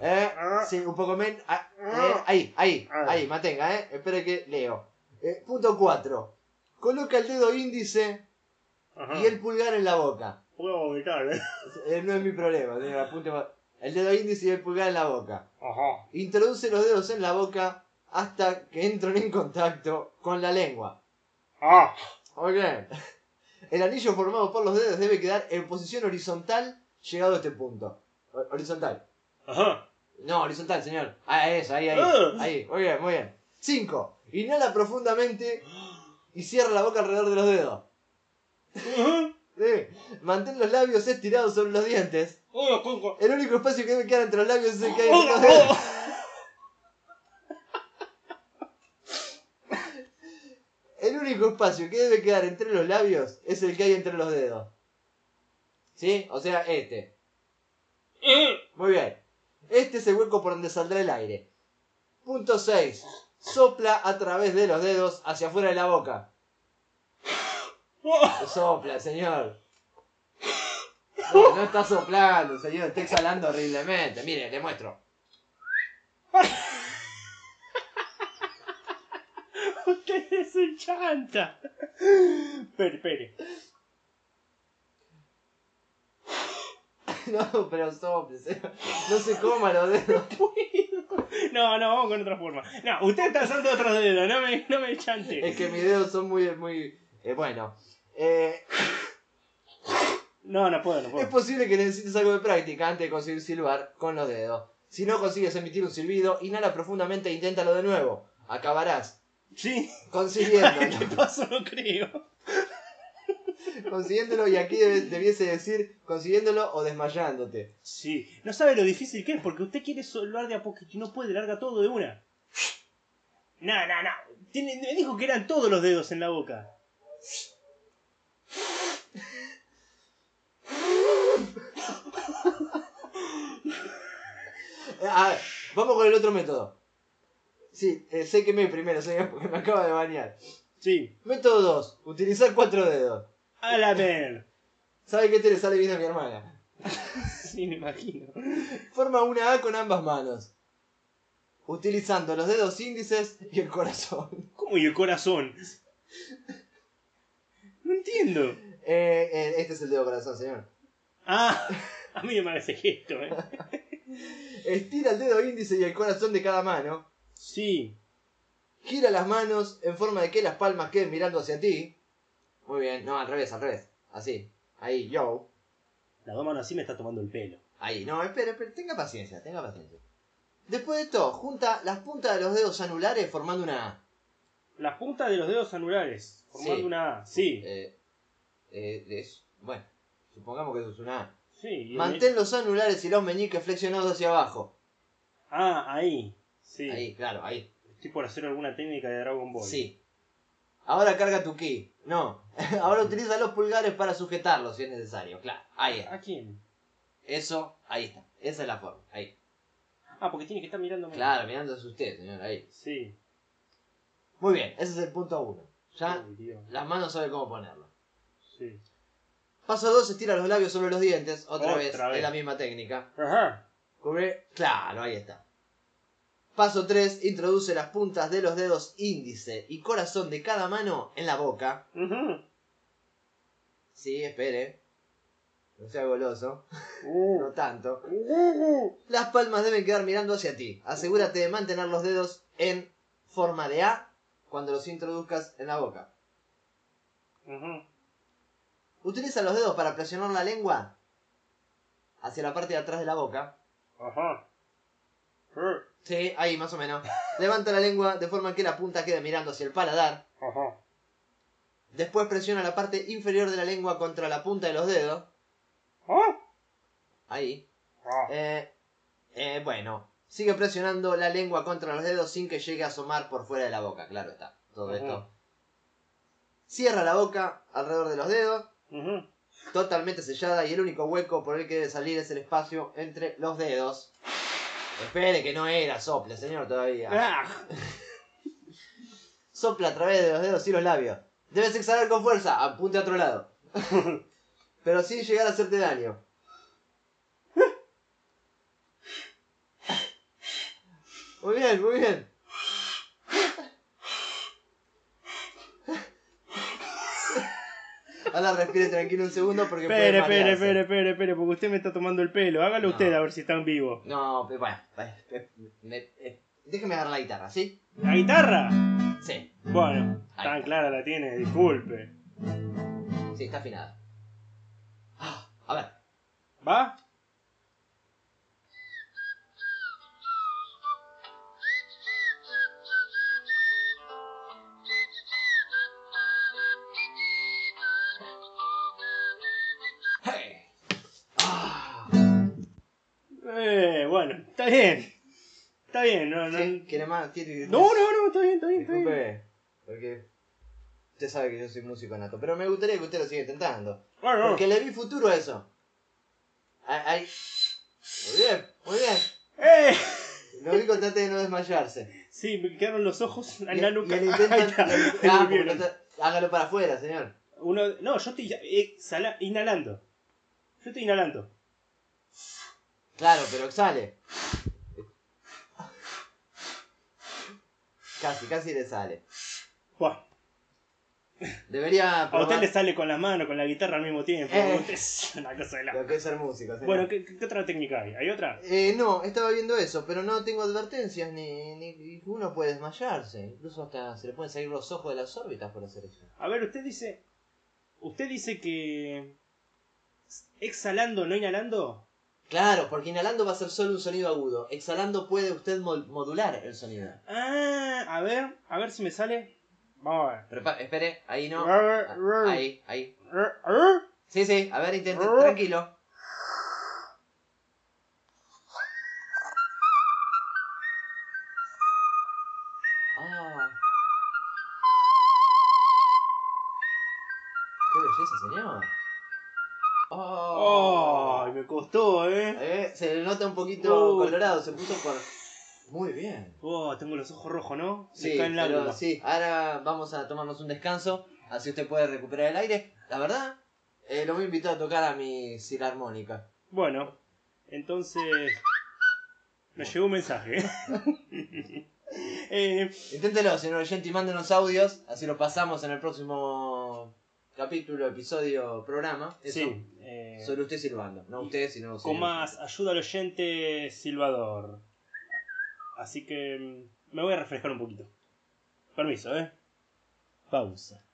¿Eh? Sí, un poco menos. Ah, eh, ahí, ahí, ahí, mantenga, ¿eh? Espere que leo. Eh, punto 4. Coloca el dedo índice Ajá. y el pulgar en la boca. A vomitar, eh. Eh, no es mi problema, señora. apunte. El dedo índice y el pulgar en la boca. Ajá. Introduce los dedos en la boca hasta que entren en contacto con la lengua. Ah. Ok. El anillo formado por los dedos debe quedar en posición horizontal llegado a este punto. Ho- Horizontal. Ajá. No, horizontal, señor. Ah, eso, ahí, ahí. Ah. Ahí, muy bien, muy bien. 5. Inhala profundamente y cierra la boca alrededor de los dedos. Ajá. Mantén los labios estirados sobre los dientes. El único espacio que debe quedar entre los labios es el que hay entre los dedos. El único espacio que debe quedar entre los labios es el que hay entre los dedos. ¿Sí? O sea, este. Muy bien. Este es el hueco por donde saldrá el aire. Punto 6. Sopla a través de los dedos hacia afuera de la boca. Sopla, señor. No, no está soplando, señor. Está exhalando horriblemente. Mire, le muestro. Usted es un chanta. Espere, espere. No, pero sople, señor. No se coma los dedos. No, no, vamos con otra forma. No, usted está usando otros dedos, no me, no me chante. Es que mis dedos son muy, muy... eh, bueno. Eh, No, no puedo, no es puedo. posible que necesites algo de práctica antes de conseguir silbar con los dedos. Si no consigues emitir un silbido, inhala profundamente e inténtalo de nuevo. Acabarás Sí. ¿Qué consiguiéndolo. pasó? No creo. consiguiéndolo y aquí debiese decir consiguiéndolo o desmayándote. Sí. No sabe lo difícil que es porque usted quiere solvar de a poquito y no puede, larga todo de una. No, no, no. Me dijo que eran todos los dedos en la boca. A ver, vamos con el otro método. Sí, eh, sé que me primero, sé que porque me acabo de bañar. Sí. Método 2. Utilizar cuatro dedos. A la ver. ¿Sabe qué te le sale bien a mi hermana? Sí, me imagino. Forma una A con ambas manos. Utilizando los dedos índices y el corazón. ¿Cómo y el corazón? No entiendo. Eh, eh, este es el dedo corazón, señor. Ah, a mí me hace gesto, eh. Estira el dedo índice y el corazón de cada mano. Sí. Gira las manos en forma de que las palmas queden mirando hacia ti. Muy bien, no, al revés, al revés. Así. Ahí, yo. La dos manos así me está tomando el pelo. Ahí, no, espere, espere, tenga paciencia, tenga paciencia. Después de esto, junta las puntas de los dedos anulares formando una A. Las puntas de los dedos anulares, formando Sí. una A. Sí. Eh, eh, es- bueno, supongamos que eso es una A. Sí. Mantén los anulares y los meñiques flexionados hacia abajo. Ah, ahí. Sí. Ahí, claro, ahí. Estoy por hacer alguna técnica de Dragon Ball. Sí. Ahora carga tu ki. No. Ahora utiliza los pulgares para sujetarlo si es necesario. Claro. Ahí está. ¿A quién? Eso, ahí está. Esa es la forma. Ahí. Ah, porque tiene que estar mirándome. Claro, mirándose usted, señor. Ahí. Sí. Muy bien, ese es el punto uno. Ya las manos sabe cómo ponerlo. Sí. Paso 2, estira los labios sobre los dientes. Otra, Otra vez, es la misma técnica. Ajá. Cubrir. Claro, ahí está. Paso 3, introduce las puntas de los dedos índice y corazón de cada mano en la boca. Sí, espere. No sea goloso. Uh. No tanto. Uh. Las palmas deben quedar mirando hacia ti. Asegúrate de mantener los dedos en forma de A cuando los introduzcas en la boca. Ujú. Utiliza los dedos para presionar la lengua hacia la parte de atrás de la boca. Ajá. Sí, ahí más o menos. Levanta la lengua de forma que la punta quede mirando hacia el paladar. Ajá. Después presiona la parte inferior de la lengua contra la punta de los dedos. Ah. Ahí. Ah. Eh, eh, bueno, sigue presionando la lengua contra los dedos sin que llegue a asomar por fuera de la boca. Claro está. Todo esto. Cierra la boca alrededor de los dedos. Totalmente sellada y el único hueco por el que debe salir es el espacio entre los dedos. Espere que no era sople, señor, todavía. Ah. Sopla a través de los dedos y los labios. Debes exhalar con fuerza, apunte a otro lado. Pero sin llegar a hacerte daño. Muy bien, muy bien. Ahora respire tranquilo un segundo porque Espere, espere, espere, espere, espere, porque usted me está tomando el pelo. Hágalo No. usted a ver si está en vivo. No, pero bueno, eh, me- déjeme agarrar la guitarra, ¿sí? ¿La guitarra? Sí, Bueno, Ahí tan clara la tiene, disculpe. sí, está afinada. Ah, a ver. ¿Va? Está bien. Está bien, no, no. ¿sí? ¿Quiere más? ¿Quiere- No, no, no, está bien, está bien, está bien. Porque usted sabe que yo soy músico nato, pero me gustaría que usted lo siga intentando. Bueno, Porque le vi futuro a eso. Ay, ay. Muy bien, muy bien. ¡Eh! Lo único trate de no desmayarse. Sí, me quedaron los ojos en la nuca. intento- y el- me ah, no hágalo para afuera, señor. Uno, no, yo estoy exhala- inhalando. Yo estoy inhalando. Claro, pero exhale. Casi, casi le sale. Buah, Debería a usted probar le sale con la mano, con la guitarra al mismo tiempo. Eh. Es una cosa de la... lo que es ser músico. señor. Bueno, ¿qué, qué otra técnica hay? ¿Hay otra? Eh, no, estaba viendo eso, pero no tengo advertencias ni, ni uno puede desmayarse. Incluso hasta se le pueden salir los ojos de las órbitas por hacer eso. A ver, usted dice. Usted dice que. Exhalando, no inhalando. Claro, porque inhalando va a ser solo un sonido agudo. Exhalando puede usted modular el sonido. Ah, a ver, a ver si me sale. Vamos a ver. Pero espere, ahí no. Ah, Ah, Ahí, ahí. ah. Sí, sí, a ver, intente, tranquilo. Nota un poquito Uh. colorado, se puso por. Muy bien. Oh, tengo los ojos rojos, ¿no? Se Sí, caen pero lágrimas. sí, ahora vamos a tomarnos un descanso, así usted puede recuperar el aire. La verdad, eh, lo voy a invitar a tocar a mi silarmónica. Bueno, entonces. Me llegó un mensaje. eh, Inténtelo, señor oyente, y mándenos audios, así lo pasamos en el próximo capítulo, episodio, programa. Eso, sí. eh, Sobre usted silbando, no usted, sino con más ayuda al oyente silbador. Así que mm, me voy a refrescar un poquito. Permiso, ¿eh? Pausa.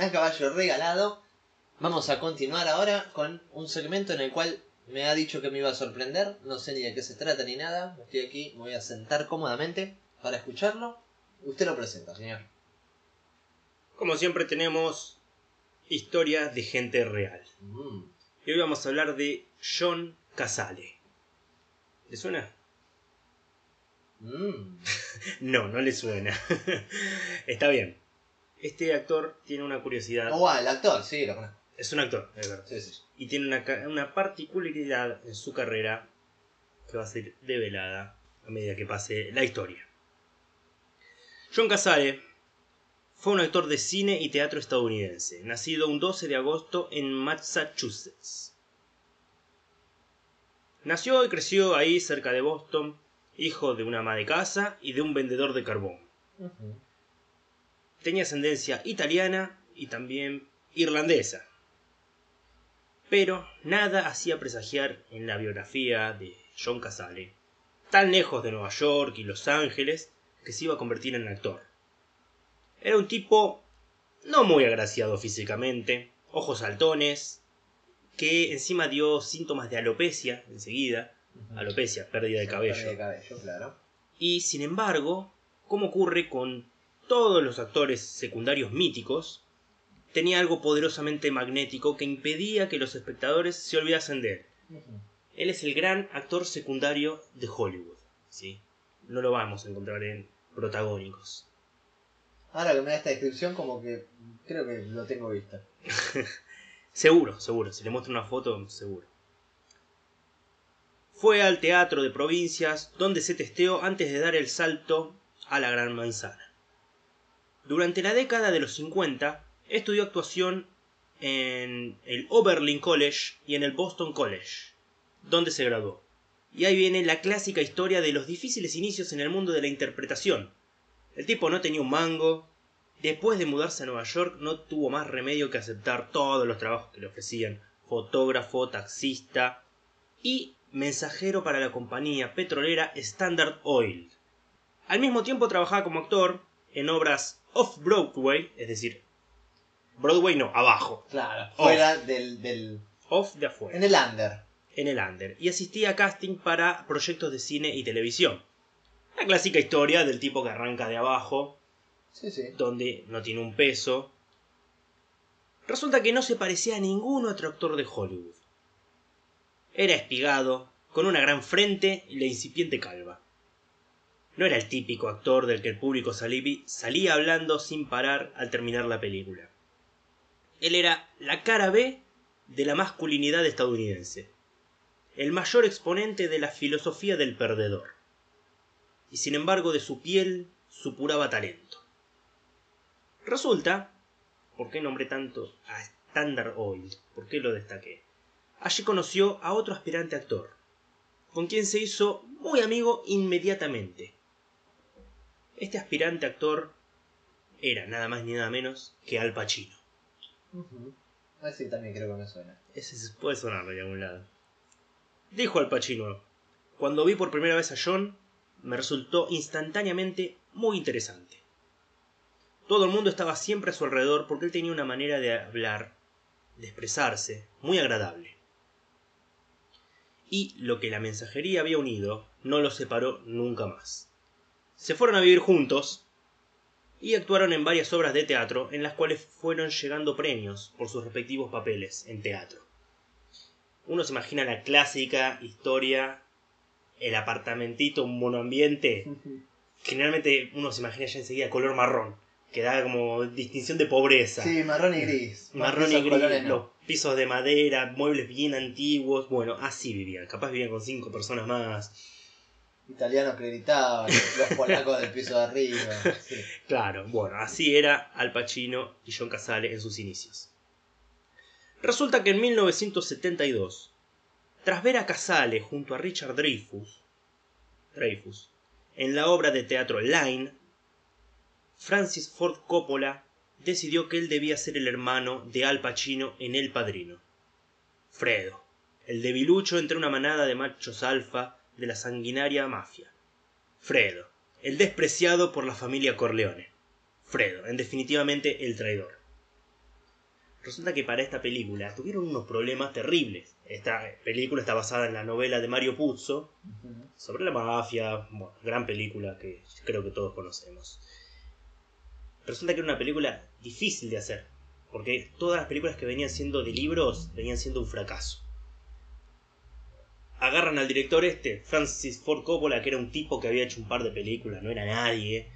A Caballo Regalado. Vamos a continuar ahora con un segmento en el cual me ha dicho que me iba a sorprender. No sé ni de qué se trata ni nada. Estoy aquí, me voy a sentar cómodamente para escucharlo. Usted lo presenta, señor. Como siempre tenemos historias de gente real. Mm. Y hoy vamos a hablar de John Casale. ¿Le suena? Mm. No, no le suena. Está bien. Este actor tiene una curiosidad. Oh, ah, el actor, sí, lo conozco. Es un actor, es verdad. Sí, sí. Y tiene una, una particularidad en su carrera que va a ser develada a medida que pase la historia. John Casale fue un actor de cine y teatro estadounidense, nacido un 12 de agosto en Massachusetts. Nació y creció ahí cerca de Boston, hijo de una ama de casa y de un vendedor de carbón. Tenía ascendencia italiana y también irlandesa. Pero nada hacía presagiar en la biografía de John Casale, tan lejos de Nueva York y Los Ángeles, que se iba a convertir en actor. Era un tipo no muy agraciado físicamente, ojos saltones, que encima dio síntomas de alopecia enseguida, alopecia, pérdida de cabello. Pérdida de cabello, claro. Y sin embargo, como ocurre con todos los actores secundarios míticos, tenía algo poderosamente magnético que impedía que los espectadores se olvidasen de él. Él es el gran actor secundario de Hollywood, ¿sí? No lo vamos a encontrar en protagónicos. Ahora que me da esta descripción, como que creo que lo tengo visto. Seguro, seguro. Si le muestro una foto, seguro. Fue al teatro de provincias donde se testeó antes de dar el salto a la Gran Manzana. Durante la década de los 50 estudió actuación en el Oberlin College y en el Boston College, donde se graduó. Y ahí viene la clásica historia de los difíciles inicios en el mundo de la interpretación. El tipo no tenía un mango, después de mudarse a Nueva York no tuvo más remedio que aceptar todos los trabajos que le ofrecían, fotógrafo, taxista y mensajero para la compañía petrolera Standard Oil. Al mismo tiempo trabajaba como actor en obras off-Broadway, es decir, Broadway no, abajo, Claro, Off. fuera del, del. off de afuera, En el under. en el under, y asistía a casting para proyectos de cine y televisión. La clásica historia del tipo que arranca de abajo, Sí, sí. donde no tiene un peso. Resulta que no se parecía a ningún otro actor de Hollywood. Era espigado, con una gran frente y la incipiente calva. No era el típico actor del que el público salí- salía hablando sin parar al terminar la película. Él era la cara B de la masculinidad estadounidense, el mayor exponente de la filosofía del perdedor, y sin embargo de su piel supuraba talento. Resulta, ¿por qué nombré tanto a Standard Oil? ¿Por qué lo destaqué? Allí conoció a otro aspirante actor, con quien se hizo muy amigo inmediatamente. Este aspirante actor era nada más ni nada menos que Al Pacino. Ujú. Ah, sí, también creo que me suena. Ese se- puede sonarlo de algún lado. Dijo Al Pacino, cuando vi por primera vez a John, me resultó instantáneamente muy interesante. Todo el mundo estaba siempre a su alrededor porque él tenía una manera de hablar, de expresarse, muy agradable. Y lo que la mensajería había unido no los separó nunca más. Se fueron a vivir juntos y actuaron en varias obras de teatro en las cuales fueron llegando premios por sus respectivos papeles en teatro. Uno se imagina la clásica historia, el apartamentito, un monoambiente, generalmente uno se imagina ya enseguida color marrón, que da como distinción de pobreza. Sí, marrón y gris. Marrón y gris, los pisos de madera, muebles bien antiguos, bueno, así vivían, capaz vivían con cinco personas más. Italianos que gritaban, los polacos del piso de arriba. Claro, bueno, así era Al Pacino y John Casale en sus inicios. Resulta que en 1972, tras ver a Casale junto a Richard Dreyfuss, Dreyfuss en la obra de teatro Line, Francis Ford Coppola decidió que él debía ser el hermano de Al Pacino en El Padrino. Fredo, el debilucho entre una manada de machos alfa de la sanguinaria mafia. Fredo, el despreciado por la familia Corleone. Fredo, en definitivamente el traidor. Resulta que para esta película tuvieron unos problemas terribles. Esta película está basada en la novela de Mario Puzo sobre la mafia, bueno, gran película que creo que todos conocemos. Resulta que era una película difícil de hacer, porque todas las películas que venían siendo de libros venían siendo un fracaso. Agarran al director este, Francis Ford Coppola, que era un tipo que había hecho un par de películas, no era nadie.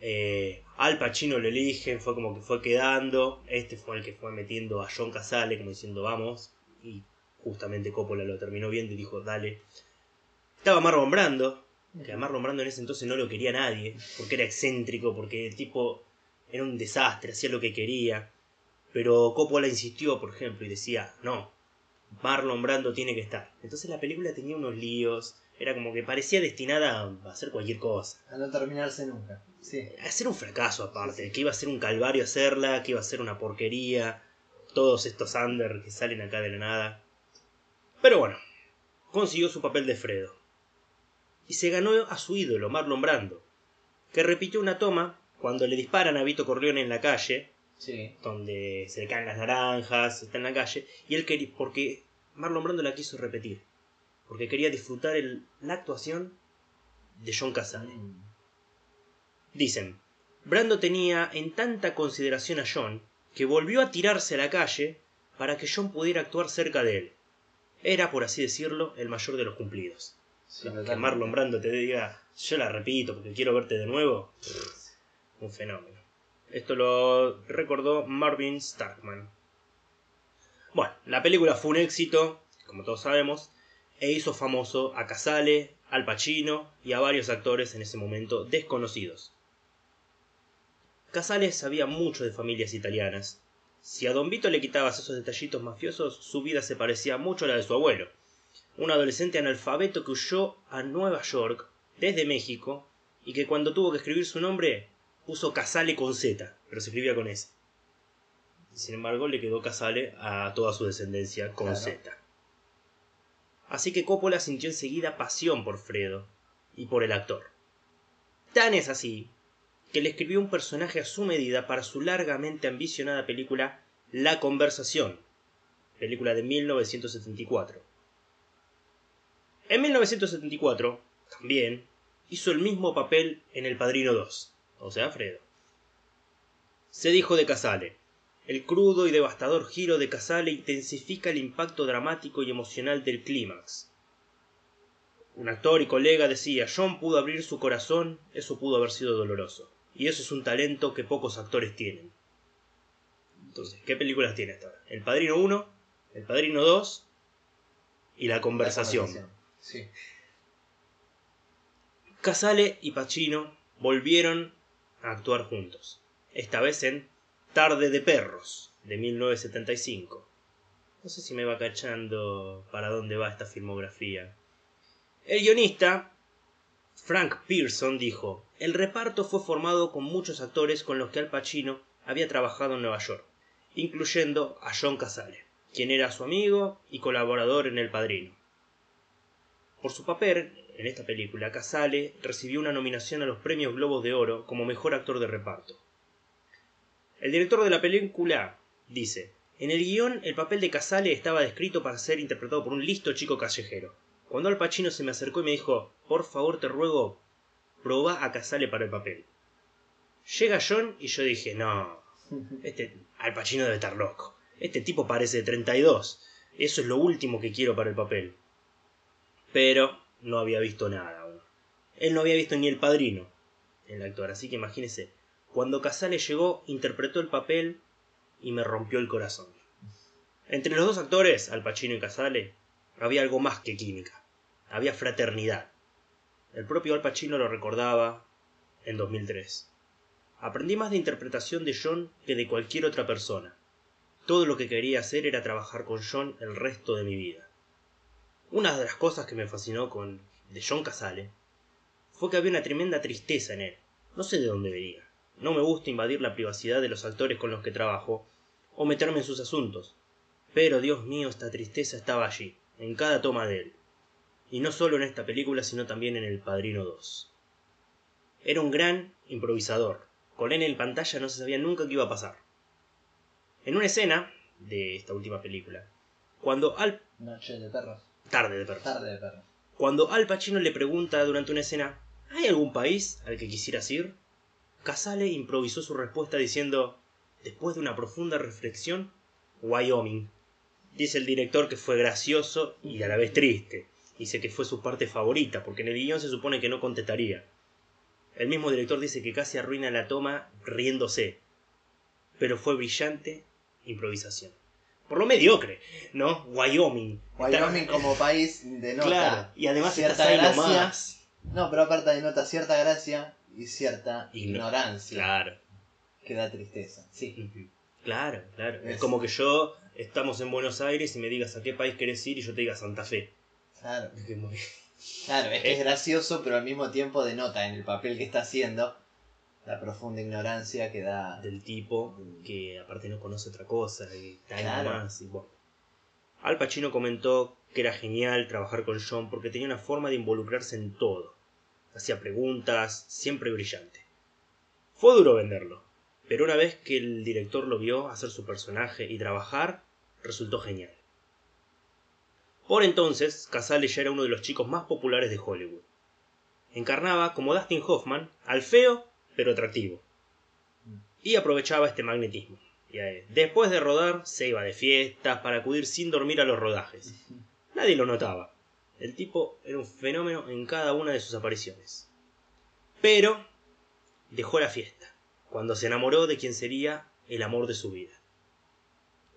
Eh, Al Pacino lo eligen, fue como que fue quedando. Este fue el que fue metiendo a John Casale, como diciendo vamos. Y justamente Coppola lo terminó viendo y dijo, dale. Estaba Marlon Brando, que a Marlon Brando en ese entonces no lo quería nadie, porque era excéntrico, porque el tipo era un desastre, hacía lo que quería. Pero Coppola insistió, por ejemplo, y decía, no, Marlon Brando tiene que estar. Entonces la película tenía unos líos, era como que parecía destinada a hacer cualquier cosa. A no terminarse nunca. Sí. A ser un fracaso aparte, que iba a ser un calvario hacerla, que iba a ser una porquería, todos estos under que salen acá de la nada. Pero bueno, consiguió su papel de Fredo. Y se ganó a su ídolo, Marlon Brando, que repitió una toma cuando le disparan a Vito Corleone en la calle, Sí. donde se le caen las naranjas, está en la calle, y él quería, porque Marlon Brando la quiso repetir, porque quería disfrutar el- la actuación de John Casale. Mm. Dicen, Brando tenía en tanta consideración a John que volvió a tirarse a la calle para que John pudiera actuar cerca de él. Era, por así decirlo, el mayor de los cumplidos. Sí, que. Marlon Brando te diga, yo la repito porque quiero verte de nuevo, un fenómeno. Esto lo recordó Marvin Starkman. Bueno, la película fue un éxito, como todos sabemos, e hizo famoso a Casale, Al Pacino y a varios actores en ese momento desconocidos. Casale sabía mucho de familias italianas. Si a Don Vito le quitabas esos detallitos mafiosos, su vida se parecía mucho a la de su abuelo. Un adolescente analfabeto que huyó a Nueva York desde México y que cuando tuvo que escribir su nombre puso Casale con Z, pero se escribía con S. Sin embargo, le quedó Casale a toda su descendencia con Claro. Z. Así que Coppola sintió enseguida pasión por Fredo y por el actor. Tan es así que le escribió un personaje a su medida para su largamente ambicionada película La Conversación, película de 1974. En 1974, también, hizo el mismo papel en El Padrino 2, o sea, Fredo. Se dijo de Casale, el crudo y devastador giro de Casale intensifica el impacto dramático y emocional del clímax. Un actor y colega decía, John pudo abrir su corazón, eso pudo haber sido doloroso. Y eso es un talento que pocos actores tienen. Entonces, ¿qué películas tiene hasta ahora? El Padrino 1, El Padrino 2 y La Conversación. La Sí. Casale y Pacino volvieron a actuar juntos, esta vez en Tarde de Perros, de 1975. No sé si me va cachando para dónde va esta filmografía. El guionista, Frank Pearson, dijo, el reparto fue formado con muchos actores con los que Al Pacino había trabajado en Nueva York, incluyendo a John Casale, quien era su amigo y colaborador en El Padrino. Por su papel en esta película, Casale recibió una nominación a los premios Globos de Oro como mejor actor de reparto. El director de la película dice: En el guion, el papel de Casale estaba descrito para ser interpretado por un listo chico callejero. Cuando Al Pacino se me acercó y me dijo: Por favor, te ruego, probá a Casale para el papel. Llega John y yo dije: No, este Al Pacino debe estar loco. Este tipo parece de 32. Eso es lo último que quiero para el papel. Pero no había visto nada aún. Él no había visto ni el padrino, el actor, así que imagínese. Cuando Casale llegó, interpretó el papel y me rompió el corazón. Entre los dos actores, Al Pacino y Casale, había algo más que química. Había fraternidad. El propio Al Pacino lo recordaba en 2003. Aprendí más de interpretación de John que de cualquier otra persona. Todo lo que quería hacer era trabajar con John el resto de mi vida. Una de las cosas que me fascinó con de John Casale fue que había una tremenda tristeza en él. No sé de dónde venía. No me gusta invadir la privacidad de los actores con los que trabajo o meterme en sus asuntos. Pero Dios mío, esta tristeza estaba allí, en cada toma de él. Y no solo en esta película, sino también en El Padrino 2. Era un gran improvisador. Con él en pantalla no se sabía nunca qué iba a pasar. En una escena de esta última película, cuando Al Noche de perros. Tarde de perros. Tarde de perros. Cuando Al Pacino le pregunta durante una escena, ¿hay algún país al que quisieras ir? Casale improvisó su respuesta diciendo, después de una profunda reflexión, Wyoming. Dice el director que fue gracioso y a la vez triste. Dice que fue su parte favorita, porque en el guion se supone que no contestaría. El mismo director dice que casi arruina la toma riéndose. Pero fue brillante improvisación. Por lo mediocre, ¿no? Wyoming. Wyoming Está- como país denota Claro, y además cierta ahí gracia. nomás. No, pero aparte denota cierta gracia y cierta Igno- ignorancia Claro. que da tristeza. Sí. Claro, claro. Es Es- como que yo estamos en Buenos Aires y me digas a qué país querés ir y yo te diga Santa Fe. Claro. Claro, es que es gracioso, pero al mismo tiempo denota en el papel que está haciendo la profunda ignorancia que da. del tipo que aparte no conoce otra cosa y ahí Claro. nomás, y bueno. Al Pacino comentó que era genial trabajar con John porque tenía una forma de involucrarse en todo. Hacía preguntas, siempre brillante. Fue duro venderlo, pero una vez que el director lo vio hacer su personaje y trabajar, resultó genial. Por entonces, Casale ya era uno de los chicos más populares de Hollywood. Encarnaba, como Dustin Hoffman, al feo pero atractivo. Y aprovechaba este magnetismo. Eh, después de rodar, se iba de fiestas para acudir sin dormir a los rodajes. Nadie lo notaba. El tipo era un fenómeno en cada una de sus apariciones. Pero dejó la fiesta, cuando se enamoró de quien sería el amor de su vida.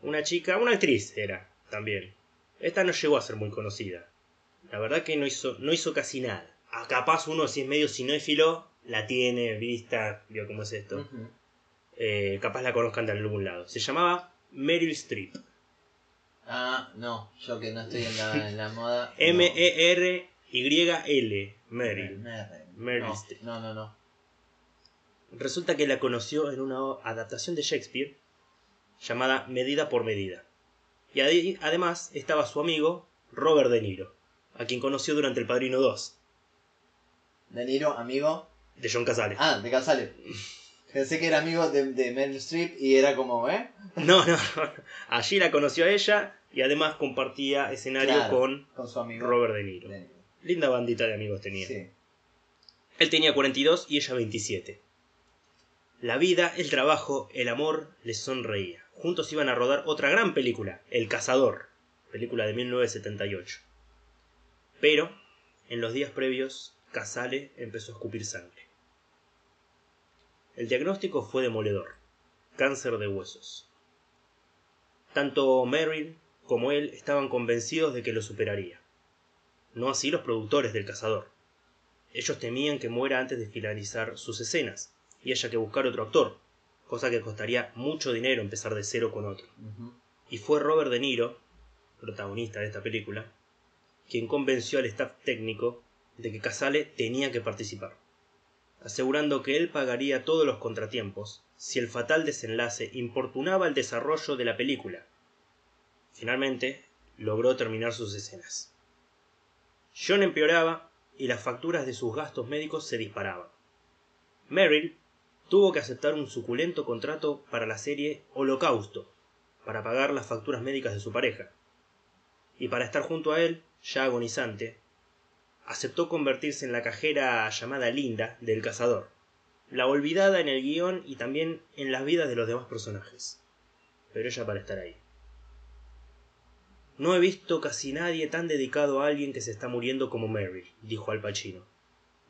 Una chica, una actriz era, también. Esta no llegó a ser muy conocida. La verdad que no hizo, no hizo casi nada. A capaz uno si es medio cinéfilo, la tiene vista, vio cómo es esto. Eh, capaz la conozcan de algún lado. Se llamaba Meryl Streep. Ah, no, yo que no estoy en la, en la moda. M-E-R-Y-L. Meryl. Meryl No, Streep. no, no, no. Resulta que la conoció en una adaptación de Shakespeare llamada Medida por Medida. Y ade- además estaba su amigo Robert De Niro, a quien conoció durante El Padrino 2, De Niro, amigo. De John Casale. Ah, de Casale. Pensé que era amigo de, de Meryl Streep y era como, ¿eh? No, no, no. Allí la conoció a ella y además compartía escenario Claro. con Con su amigo. Robert De Niro. De Niro. Linda bandita de amigos tenía. Sí. Él tenía 42 y ella 27. La vida, el trabajo, el amor les sonreía. Juntos iban a rodar otra gran película, El Cazador, película de 1978. Pero, en los días previos, Casale empezó a escupir sangre. El diagnóstico fue demoledor. Cáncer de huesos. Tanto Merrill como él estaban convencidos de que lo superaría. No así los productores del Cazador. Ellos temían que muera antes de finalizar sus escenas y haya que buscar otro actor, cosa que costaría mucho dinero empezar de cero con otro. Y fue Robert De Niro, protagonista de esta película, quien convenció al staff técnico de que Casale tenía que participar, asegurando que él pagaría todos los contratiempos si el fatal desenlace importunaba el desarrollo de la película. Finalmente, logró terminar sus escenas. John empeoraba y las facturas de sus gastos médicos se disparaban. Merrill tuvo que aceptar un suculento contrato para la serie Holocausto, para pagar las facturas médicas de su pareja. Y para estar junto a él, ya agonizante, aceptó convertirse en la cajera llamada Linda del cazador, la olvidada en el guion y también en las vidas de los demás personajes. Pero ella para estar ahí. No he visto casi nadie tan dedicado a alguien que se está muriendo como Mary, dijo Al Pacino.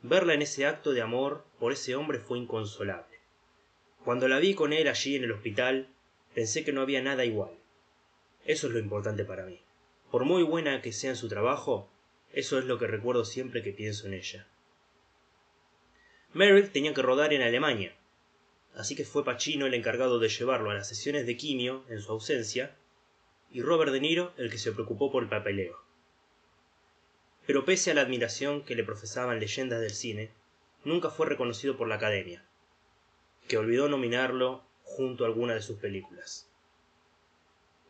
Verla en ese acto de amor por ese hombre fue inconsolable. Cuando la vi con él allí en el hospital, pensé que no había nada igual. Eso es lo importante para mí. Por muy buena que sea en su trabajo, eso es lo que recuerdo siempre que pienso en ella. Merrill tenía que rodar en Alemania, así que fue Pacino el encargado de llevarlo a las sesiones de quimio en su ausencia, y Robert De Niro el que se preocupó por el papeleo. Pero pese a la admiración que le profesaban leyendas del cine, nunca fue reconocido por la Academia, que olvidó nominarlo junto a alguna de sus películas.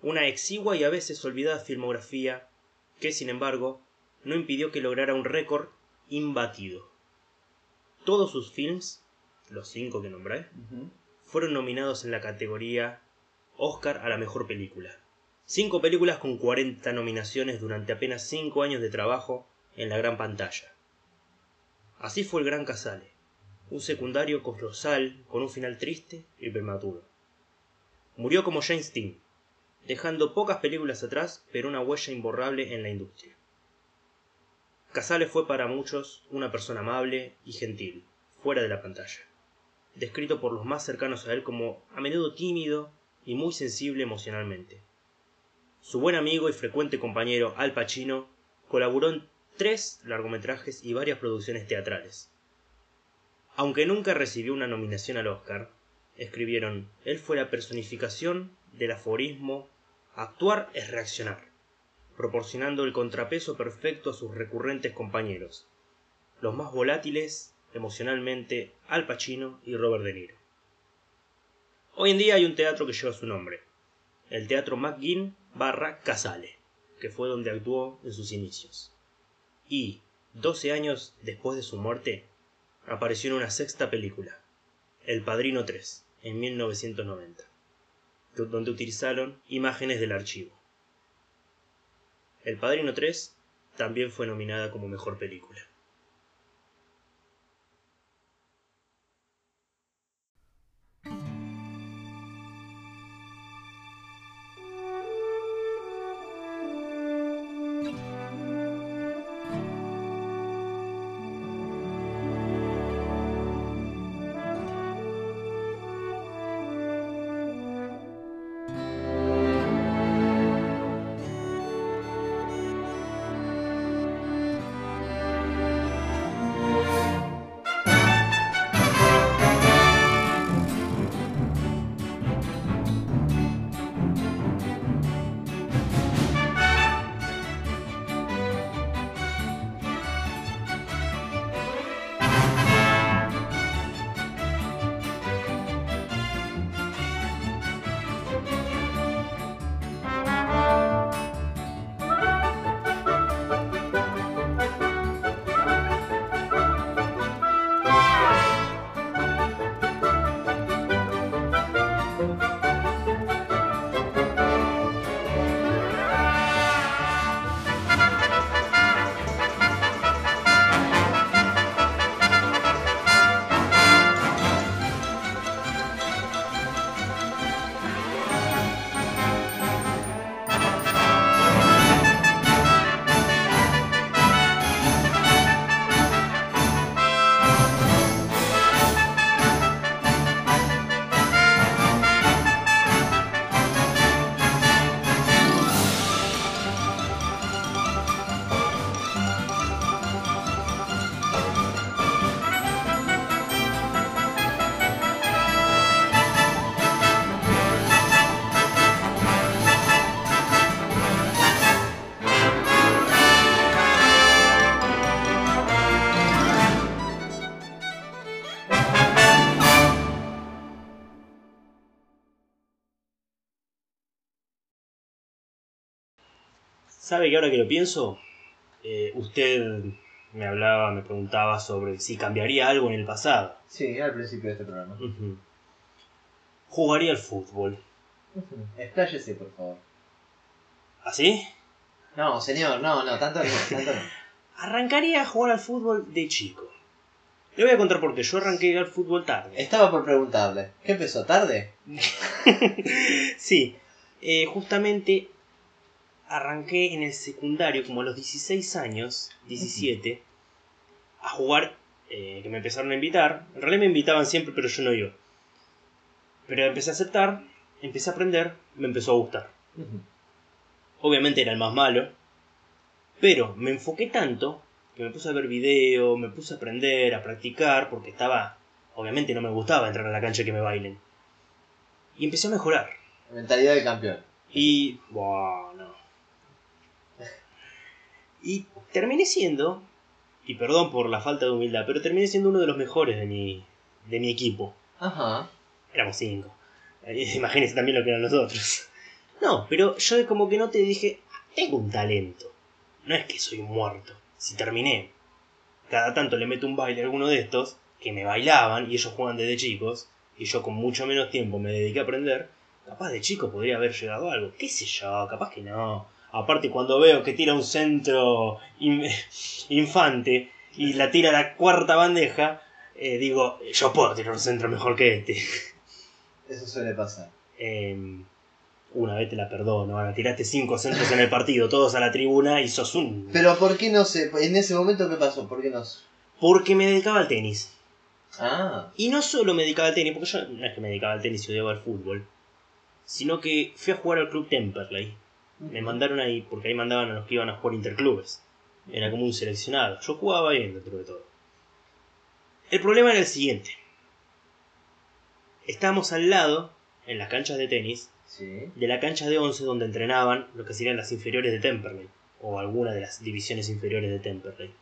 Una exigua y a veces olvidada filmografía que, sin embargo, no impidió que lograra un récord imbatido. Todos sus films, los cinco que nombré, fueron nominados en la categoría Oscar a la mejor película. Cinco películas con 40 nominaciones durante apenas cinco años de trabajo en la gran pantalla. Así fue el Gran Casale, un secundario colosal con un final triste y prematuro. Murió como James Dean, dejando pocas películas atrás, pero una huella imborrable en la industria. Casale fue para muchos una persona amable y gentil, fuera de la pantalla, descrito por los más cercanos a él como a menudo tímido y muy sensible emocionalmente. Su buen amigo y frecuente compañero Al Pacino colaboró en tres largometrajes y varias producciones teatrales. Aunque nunca recibió una nominación al Oscar, escribieron, él fue la personificación del aforismo actuar es reaccionar. Proporcionando el contrapeso perfecto a sus recurrentes compañeros, los más volátiles emocionalmente Al Pacino y Robert De Niro. Hoy en día hay un teatro que lleva su nombre, el Teatro McGinn barra Casale, que fue donde actuó en sus inicios. Y, 12 años después de su muerte, apareció en una sexta película, El Padrino 3, en 1990, donde utilizaron imágenes del archivo. El Padrino 3 también fue nominada como mejor película. ¿Sabe que ahora que lo pienso? Eh, usted me hablaba, me preguntaba sobre si cambiaría algo en el pasado. Sí, al principio de este programa. Jugaría al fútbol. Expláyese, por favor. ¿Así? No, señor, no, no, tanto no, tanto no. Arrancaría a jugar al fútbol de chico. Le voy a contar por qué. Yo arranqué al fútbol tarde. Estaba por preguntarle. ¿Qué empezó? ¿Tarde? sí, eh, justamente arranqué en el secundario, como a los 16 años, 17, a jugar, eh, que me empezaron a invitar. En realidad me invitaban siempre, pero yo no iba. Pero empecé a aceptar, empecé a aprender, me empezó a gustar. Obviamente era el más malo, pero me enfoqué tanto que me puse a ver video, me puse a aprender, a practicar, porque estaba, obviamente no me gustaba entrar a la cancha que me bailen. Y empecé a mejorar. Mentalidad de campeón. Y. No. Y terminé siendo, y perdón por la falta de humildad, pero terminé siendo uno de los mejores de mi, de mi equipo. Ajá. Éramos cinco. Eh, Imagínense también lo que eran los otros. No, pero yo como que no te dije, tengo un talento. No es que soy un muerto. Si terminé, cada tanto le meto un baile a alguno de estos, que me bailaban y ellos juegan desde chicos, y yo con mucho menos tiempo me dediqué a aprender, capaz de chico podría haber llegado a algo. ¿Qué sé yo? Capaz que no. Aparte cuando veo que tira un centro in- infante y la tira a la cuarta bandeja, eh, digo, yo puedo tirar un centro mejor que este. Eso suele pasar. Eh, una vez te la perdono, ahora tiraste cinco centros en el partido, todos a la tribuna y sos un... Pero ¿por qué no se... En ese momento, ¿qué pasó? ¿Por qué no... Porque me dedicaba al tenis. Ah. Y no solo me dedicaba al tenis, porque yo no es que me dedicaba al tenis y odiaba el fútbol, sino que fui a jugar al club Temperley. Me mandaron ahí, porque ahí mandaban a los que iban a jugar interclubes. Era como un seleccionado. Yo jugaba bien dentro de todo. El problema era el siguiente. Estábamos al lado, en las canchas de tenis, Sí. de la cancha de 11 donde entrenaban lo que serían las inferiores de Temperley, o alguna de las divisiones inferiores de Temperley.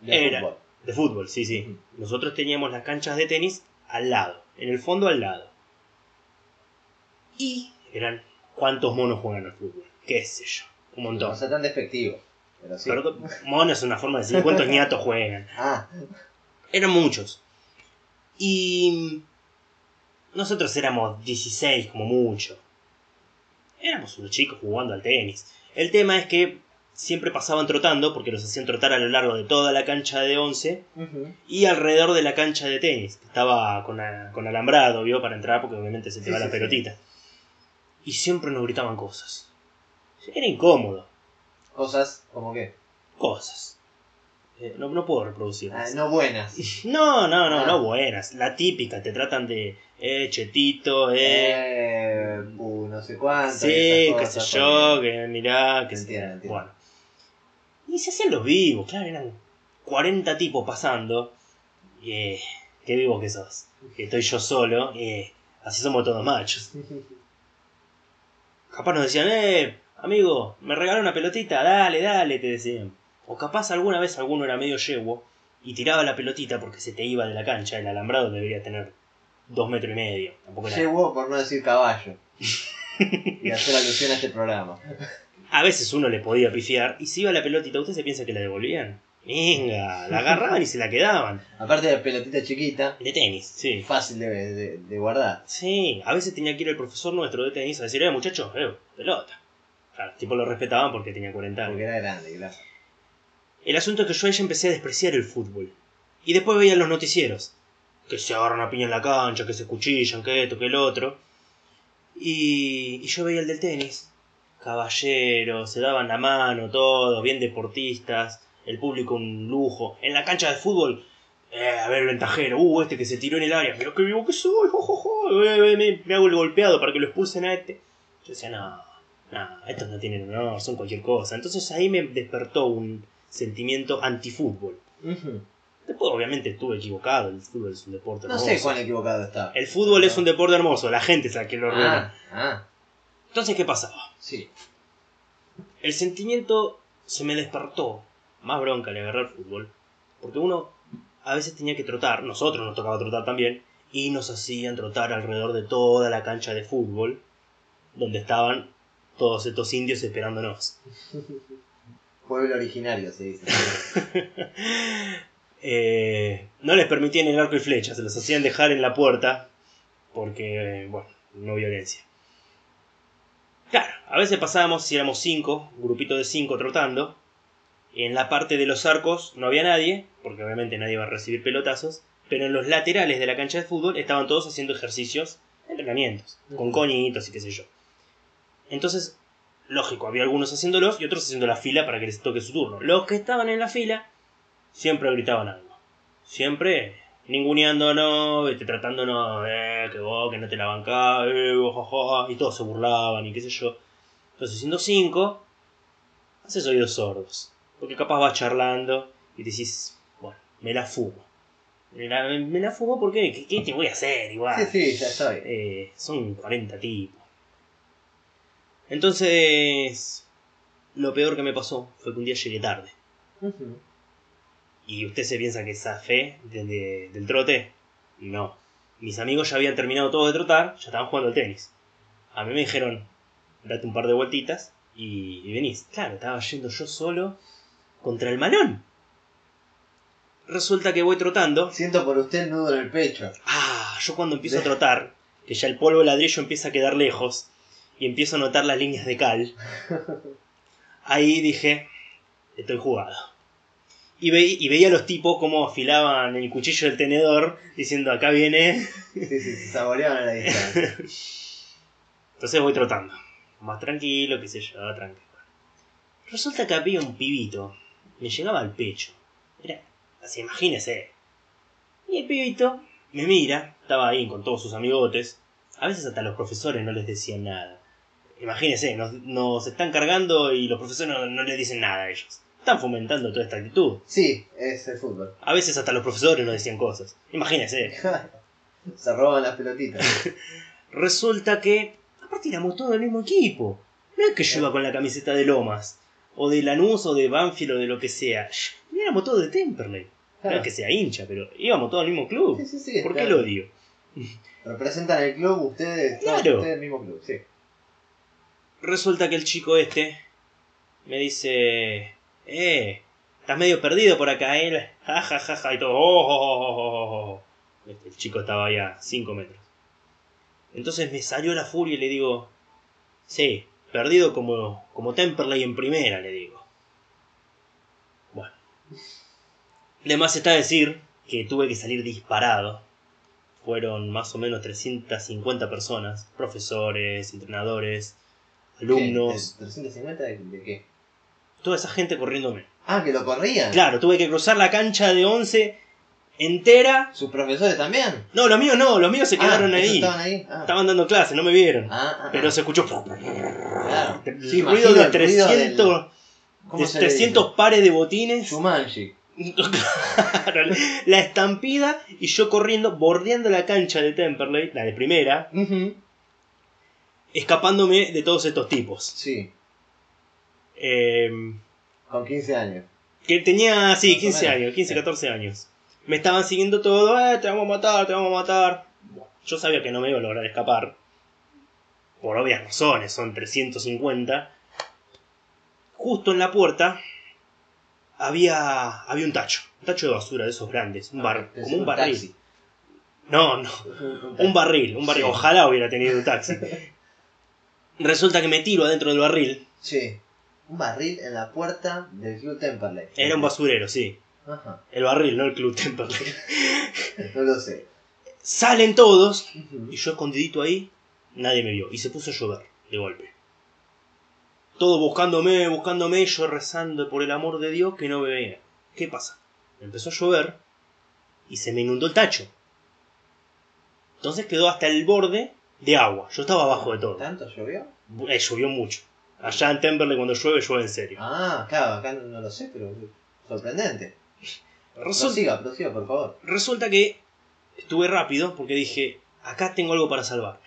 De Era. fútbol. De fútbol, sí, sí. Nosotros teníamos las canchas de tenis al lado, en el fondo al lado. Y eran, ¿cuántos monos juegan al fútbol? ¿Qué sé yo? Un montón. No sea tan despectivo. Pero sí. Pero mono es una forma de decir cuántos ñatos juegan. Ah, Eran muchos. Y nosotros éramos 16 como mucho. Éramos unos chicos jugando al tenis. El tema es que siempre pasaban trotando porque los hacían trotar a lo largo de toda la cancha de 11 ujú. y alrededor de la cancha de tenis. que Estaba con, a- con alambrado, ¿vio? Para entrar porque obviamente se te Sí, va sí, la sí. Y siempre nos gritaban cosas. Era incómodo. cosas como que. Cosas. Eh, no, no puedo reproducirlas. Ah, no buenas. No, no, no, Ah. no buenas. La típica, te tratan de, eh, chetito, eh. Eh, uh, no sé cuánto. sí, qué sé yo, que mirá, que Entiendo. Bueno. Y se hacían los vivos, claro, eran 40 tipos pasando. Y, eh, qué vivo que sos. Que estoy yo solo, eh, así somos todos machos. Capaz nos decían, eh, amigo, me regaló una pelotita, dale, dale, te decían. O capaz alguna vez alguno era medio yeguo y tiraba la pelotita porque se te iba de la cancha. El alambrado debería tener dos metros y medio. Tampoco era- por no decir caballo. y hacer alusión a este programa. A veces uno le podía pifiar y si iba la pelotita, ¿usted se piensa que la devolvían? Venga, la agarraban y se la quedaban. Aparte de la pelotita chiquita, De tenis, sí. fácil de, de- de guardar. Sí, a veces tenía que ir el profesor nuestro de tenis a decir, eh, muchachos, eh, pelota. Claro, tipo lo respetaban porque tenía 40 años. Porque era grande, claro. El asunto es que yo ahí ya empecé a despreciar el fútbol. Y después veía los noticieros. Que se agarran a piña en la cancha, que se cuchillan, que esto, que el otro. Y, y yo veía el del tenis. Caballeros, se daban la mano, todos, bien deportistas. El público un lujo. En la cancha de fútbol, eh, a ver el ventajero. Uh, este que se tiró en el área. Mira qué vivo que soy. jo, jo, jo, eh, eh, me, me hago el golpeado para que lo expulsen a este. Yo decía, no, no, estos no tienen honor, son cualquier cosa. Entonces ahí me despertó un sentimiento antifútbol. Ujú. Después, obviamente, estuve equivocado. El fútbol es un deporte No hermoso. sé cuán equivocado está. El fútbol es un deporte hermoso, la gente es la que lo arruina. Ah, ah, Entonces, ¿qué pasaba? sí. El sentimiento se me despertó. Más bronca le agarré al fútbol. Porque uno a veces tenía que trotar, nosotros nos tocaba trotar también, y nos hacían trotar alrededor de toda la cancha de fútbol, donde estaban todos estos indios esperándonos. Pueblo originario, se dice. Eh, no les permitían el arco y flecha, se los hacían dejar en la puerta porque, bueno, no violencia. Claro, a veces pasábamos, si éramos cinco, un grupito de cinco trotando, en la parte de los arcos no había nadie, porque obviamente nadie iba a recibir pelotazos, pero en los laterales de la cancha de fútbol estaban todos haciendo ejercicios, entrenamientos, con coñitos y qué sé yo. Entonces, lógico, había algunos haciéndolos y otros haciendo la fila para que les toque su turno. Los que estaban en la fila siempre gritaban algo. Siempre ninguneándonos, este, tratándonos, eh, que vos, que no te la bancás, eh, y todos se burlaban y qué sé yo. Entonces, siendo cinco, haces oídos sordos. Porque capaz vas charlando y decís, bueno, me la fumo. Me la, me la fumo porque, ¿qué, qué te voy a hacer igual? Sí, sí, ya estoy. Eh, son 40 tipos. Entonces, lo peor que me pasó fue que un día llegué tarde. ¿Y usted se piensa que esa fe de- de- del trote? No. Mis amigos ya habían terminado todo de trotar, ya estaban jugando al tenis. A mí me dijeron, date un par de vueltitas y, y venís. Claro, estaba yendo yo solo contra el malón. Resulta que voy trotando. Siento por usted el nudo en el pecho. Ah, yo cuando empiezo a trotar, que ya el polvo ladrillo empieza a quedar lejos y empiezo a notar las líneas de cal, ahí dije, estoy jugado. Y, ve- y veía a los tipos cómo afilaban el cuchillo del tenedor, diciendo, acá viene. Sí, sí, se saboreaban a la distancia. Entonces voy trotando. Más tranquilo, qué sé yo, tranquilo. Resulta que había un pibito. Me llegaba al pecho. Era, así, imagínese. Y el pibito me mira, estaba ahí con todos sus amigotes. A veces hasta los profesores no les decían nada. Imagínese, nos, nos están cargando y los profesores no, no les dicen nada a ellos. Están fomentando toda esta actitud. Sí, es el fútbol. A veces hasta los profesores nos decían cosas. Imagínese. Se roban las pelotitas. Resulta que Aparte éramos todos del mismo equipo. No es que yo iba con la camiseta de Lomas, o de Lanús, o de Banfield, o de lo que sea. Éramos todos de Temperley. No Claro. es que sea hincha, pero íbamos todos al mismo club. Sí, sí, sí. ¿Por qué claro. lo odio? Representan el club, ustedes, todos Claro. ustedes el mismo club, sí. Resulta que el chico este me dice, eh, estás medio perdido por acá, eh, ja, ja, ja, ja", y todo, "Oh, oh, oh, oh, oh, oh". Este, el chico estaba ahí a 5 metros. Entonces me salió la furia y le digo, sí, perdido como, como Temperley en primera, le digo. Bueno. De más está decir que tuve que salir disparado. Fueron más o menos 350 personas, profesores, entrenadores, alumnos, ¿Qué? ¿De ¿350 de, de qué? toda esa gente corriéndome. Ah, que lo corrían. Claro, tuve que cruzar la cancha de 11 entera. ¿Sus profesores también? No, los míos no, los míos se quedaron ah, ¿esos ahí. estaban ahí? Ah. Estaban dando clase, no me vieron. Ah, ah, Pero se escuchó Claro. el Sí, ruido de el ruido 300, ¿Cómo de se le 300 dice? pares de botines. Shumanji. Claro, la estampida y yo corriendo, bordeando la cancha de Temperley, la de primera, escapándome de todos estos tipos. Sí, Eh, con 15 años. que tenía, sí, Más o 15 menos. años, 15, Sí. 14 años. Me estaban siguiendo todo, eh, te vamos a matar, te vamos a matar. Bueno, yo sabía que no me iba a lograr escapar. Por obvias razones, son 350. Justo en la puerta había, había un tacho. Un tacho de basura de esos grandes. Un bar, Pensé como un en barril. taxi. No, no. Un barril, un barril. Sí. Ojalá hubiera tenido un taxi. Resulta que me tiro adentro del barril. Sí. Un barril en la puerta del Club Temperley. Era un basurero, sí. Ajá. El barril, no el Club Temperley. No lo sé. Salen todos. Y yo escondidito ahí, nadie me vio. Y se puso a llover, de golpe. Todo buscándome, buscándome, yo rezando por el amor de Dios que no me vea. ¿Qué pasa? Empezó a llover y se me inundó el tacho. Entonces quedó hasta el borde de agua. Yo estaba abajo de todo. ¿Tanto llovió? Eh, llovió mucho. Allá en Temperley cuando llueve, llueve en serio. Ah, claro, acá no lo sé, pero sorprendente. Resulta, Prosiga, prosiga, por favor. resulta que estuve rápido porque dije, acá tengo algo para salvarme.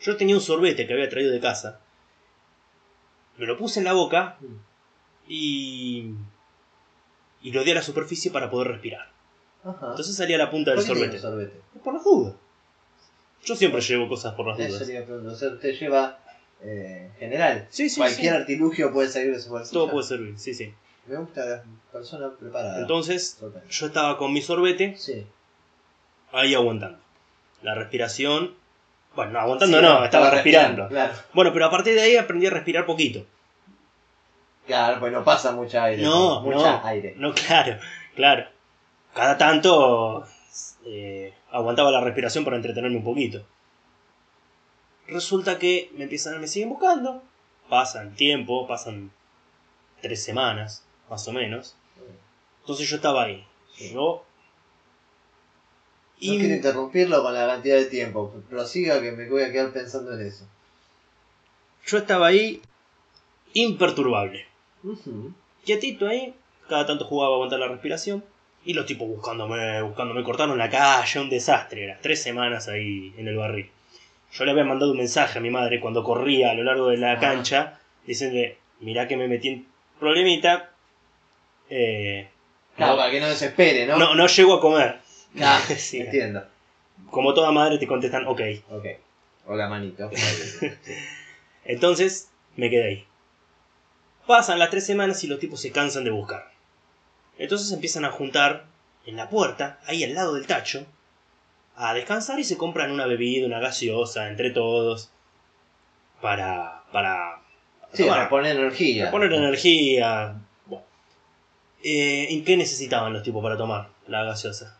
Yo tenía un sorbete que había traído de casa. Me lo puse en la boca y. y lo di a la superficie para poder respirar. Ajá. Entonces salía la punta del ¿Por qué tiene sorbete. sorbete? Por las dudas. Yo siempre llevo cosas por las Eso dudas. le iba a preguntar. O sea, usted lleva eh, general. Sí, sí, Cualquier sí. artilugio puede salir de su bolsillo. Todo puede servir, sí, sí. Me gusta la persona preparada. Entonces, yo estaba con mi sorbete Sí. ahí aguantando. La respiración. Bueno, no, aguantando Sí, no, estaba respirando. Claro. Bueno, pero a partir de ahí aprendí a respirar poquito. Claro, pues no pasa mucha aire. No, mucha no. aire. No, claro, claro. Cada tanto eh, aguantaba la respiración para entretenerme un poquito. Resulta que me empiezan, me siguen buscando. Pasan tiempo, pasan tres semanas, más o menos. Entonces yo estaba ahí. Yo. No quiero interrumpirlo con la cantidad de tiempo. Prosiga que me voy a quedar pensando en eso. yo estaba ahí imperturbable. Ujú. quietito ahí, cada tanto jugaba a aguantar la respiración. Y los tipos buscándome, buscándome, cortaron la calle, un desastre. Era tres semanas ahí en el barril. Yo le había mandado un mensaje a mi madre cuando corría a lo largo de la Ah. cancha, diciéndole, mirá que me metí en problemita. Eh, Claro, no, para que no desespere, ¿no? no, no llego a comer. Claro, Sí. entiendo. Como toda madre te contestan, ok. Ok. Hola, manito. Entonces me quedé ahí. Pasan las tres semanas y los tipos se cansan de buscar. Entonces empiezan a juntar en la puerta, ahí al lado del tacho, a descansar y se compran una bebida, una gaseosa, entre todos, para... para Sí, tomar, para poner energía. para poner energía. Eh, ¿En qué necesitaban los tipos para tomar la gaseosa?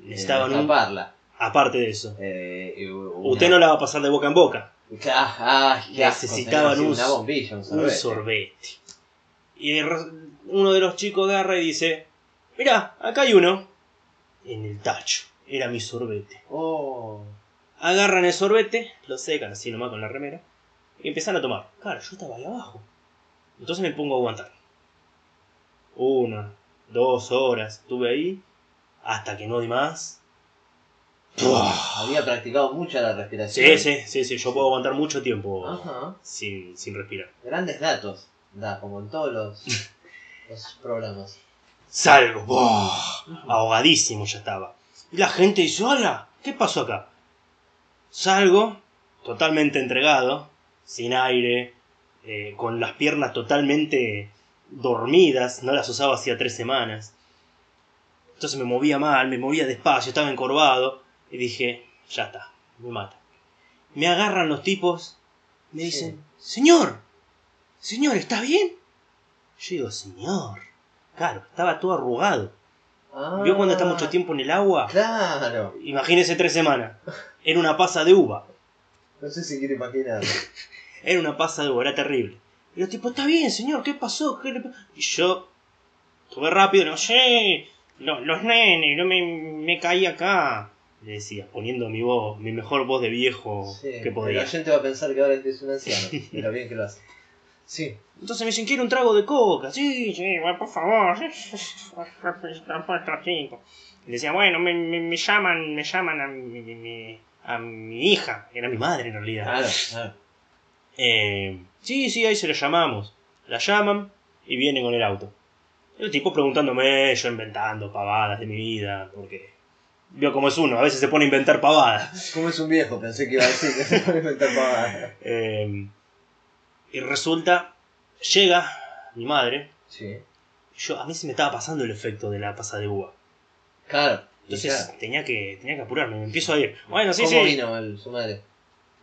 Eh, Necesitaban un... taparla. Aparte de eso. Eh, y una- Usted no la va a pasar de boca en boca. Ah, ah, Necesitaban un- una bombilla, un un sorbete. sorbete. Y uno de los chicos agarra y dice, mirá, acá hay uno. En el tacho. Era mi sorbete. Oh. Agarran el sorbete, lo secan así nomás con la remera, y empiezan a tomar. Claro, yo estaba ahí abajo. Entonces me pongo a aguantar. Una, dos horas, estuve ahí, hasta que no di más. Había practicado mucho la respiración. Sí, sí, sí, sí, yo puedo aguantar mucho tiempo Ajá. sin, sin respirar. Grandes datos. Da, como en todos los, los programas. Salgo, ahogadísimo ya estaba. Y la gente dice, hola, ¿qué pasó acá? Salgo, totalmente entregado, sin aire, eh, con las piernas totalmente dormidas, no las usaba hacía tres semanas. Entonces me movía mal, me movía despacio, estaba encorvado, y dije, ya está, me mata. Me agarran los tipos, me Sí. dicen, señor, señor, ¿está bien? Yo digo, señor, claro, estaba todo arrugado. Ah, ¿Vio cuando está mucho tiempo en el agua? Claro. Imagínese tres semanas. Era una pasa de uva. No sé si quiere imaginar. Era una pasa de uva, era terrible. Y los tipos, está bien, señor, ¿qué pasó? ¿Qué le pa-?" Y yo, tuve rápido, no sé, lo- los nenes, no me, me caí acá. Le decía, poniendo mi voz, mi mejor voz de viejo Sí, que podía. La gente va a pensar que ahora este es un anciano. De lo bien que lo hace. Sí. Entonces me dicen, quiero un trago de coca. Sí, sí, bueno, por favor. Y decía, bueno, me, me, me llaman, me llaman a mi- a mi hija. Era mi madre en realidad. Claro, claro. Eh, sí, sí, ahí se la llamamos. La llaman y vienen con el auto. El tipo preguntándome, yo inventando pavadas de mi vida, porque vio cómo es uno, a veces se pone a inventar pavadas. Como es un viejo, pensé que iba a decir que se puede inventar pavadas. Eh, y resulta, llega mi madre, Sí. yo, a mí se me estaba pasando el efecto de la pasa de uva. Claro. Entonces tenía, que, tenía que apurarme, me empiezo a ir. Bueno, sí, ¿Cómo sí. vino el- su madre?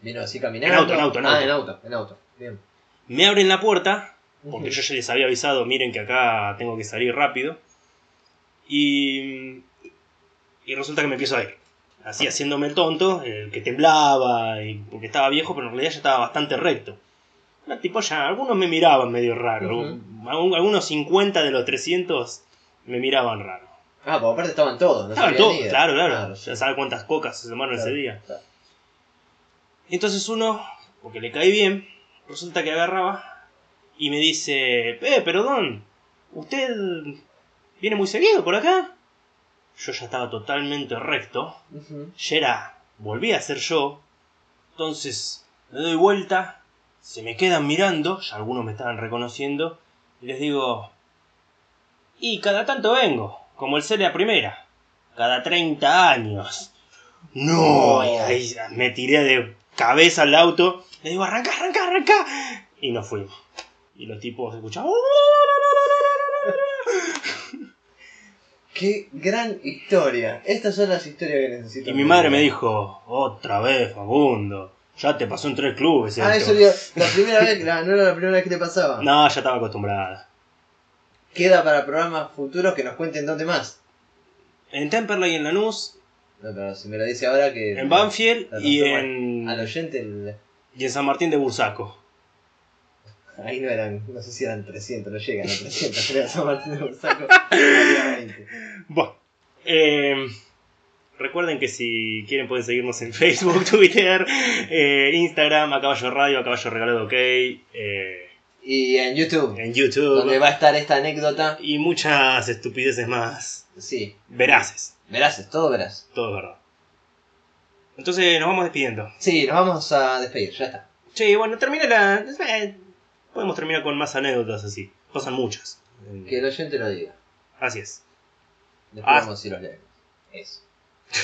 ¿Vino así caminando? En auto, en auto, en Ah, auto. en auto, en auto. Bien. Me abren la puerta, porque Ujú. yo ya les había avisado, miren que acá tengo que salir rápido. Y, y resulta que me empiezo a ir. Así haciéndome el tonto, el que temblaba, y porque estaba viejo, pero en realidad ya estaba bastante recto. Una tipo ya, algunos me miraban medio raro. Ujú. Algun- Algunos 50 de los 300 me miraban raro. Ah, pues aparte estaban todos, no Estaban todos, ido. claro, claro. sí. Ya sabe cuántas cocas se tomaron Claro, ese día. claro. Entonces uno, porque le cae bien, resulta que agarraba y me dice, eh, pero Don, ¿usted viene muy seguido por acá? Yo ya estaba totalmente recto, Ujú. ya era, volví a ser yo, entonces me doy vuelta, se me quedan mirando, ya algunos me estaban reconociendo, y les digo, y cada tanto vengo, como el Celia Primera, cada 30 años. No, y ahí me tiré de cabeza al auto, le digo, arranca, arranca, arranca, y nos fuimos. Y los tipos escuchaban, Qué gran historia. Estas son las historias que necesito. y mi madre me dijo, otra vez, Facundo, ya te pasó en tres clubes. Ah, esto". eso digo, la primera vez, la- no era la primera vez que te pasaba. No, ya estaba acostumbrada. Queda para programas futuros que nos cuenten dónde más. En Temperley, en Lanús, No, pero si me lo dice ahora que. en Banfield y en, Al oyente, el- y en San Martín de Bursaco. ahí no eran, no sé si eran 300, no llegan a 300, creo, San Martín de Bursaco. había 20. Bueno, eh, recuerden que si quieren pueden seguirnos en Facebook, Twitter, eh, Instagram, a caballo radio, a caballo regalado ok, eh, Y en YouTube, en YouTube donde va a estar esta anécdota. y muchas estupideces más Sí, veraces. Verás, todo verás. Todo es verdad. Entonces nos vamos despidiendo. Sí, nos vamos a despedir, ya está. Sí, bueno, termina la. eh, podemos terminar con más anécdotas así. Pasan muchas. Que el oyente lo diga. Así es. Después Ah. vamos si los leemos. Eso.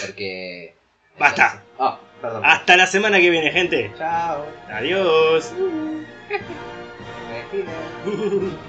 Porque. Basta. Ah, perdón. Hasta la semana que viene, gente. Chao. Adiós. Me despido.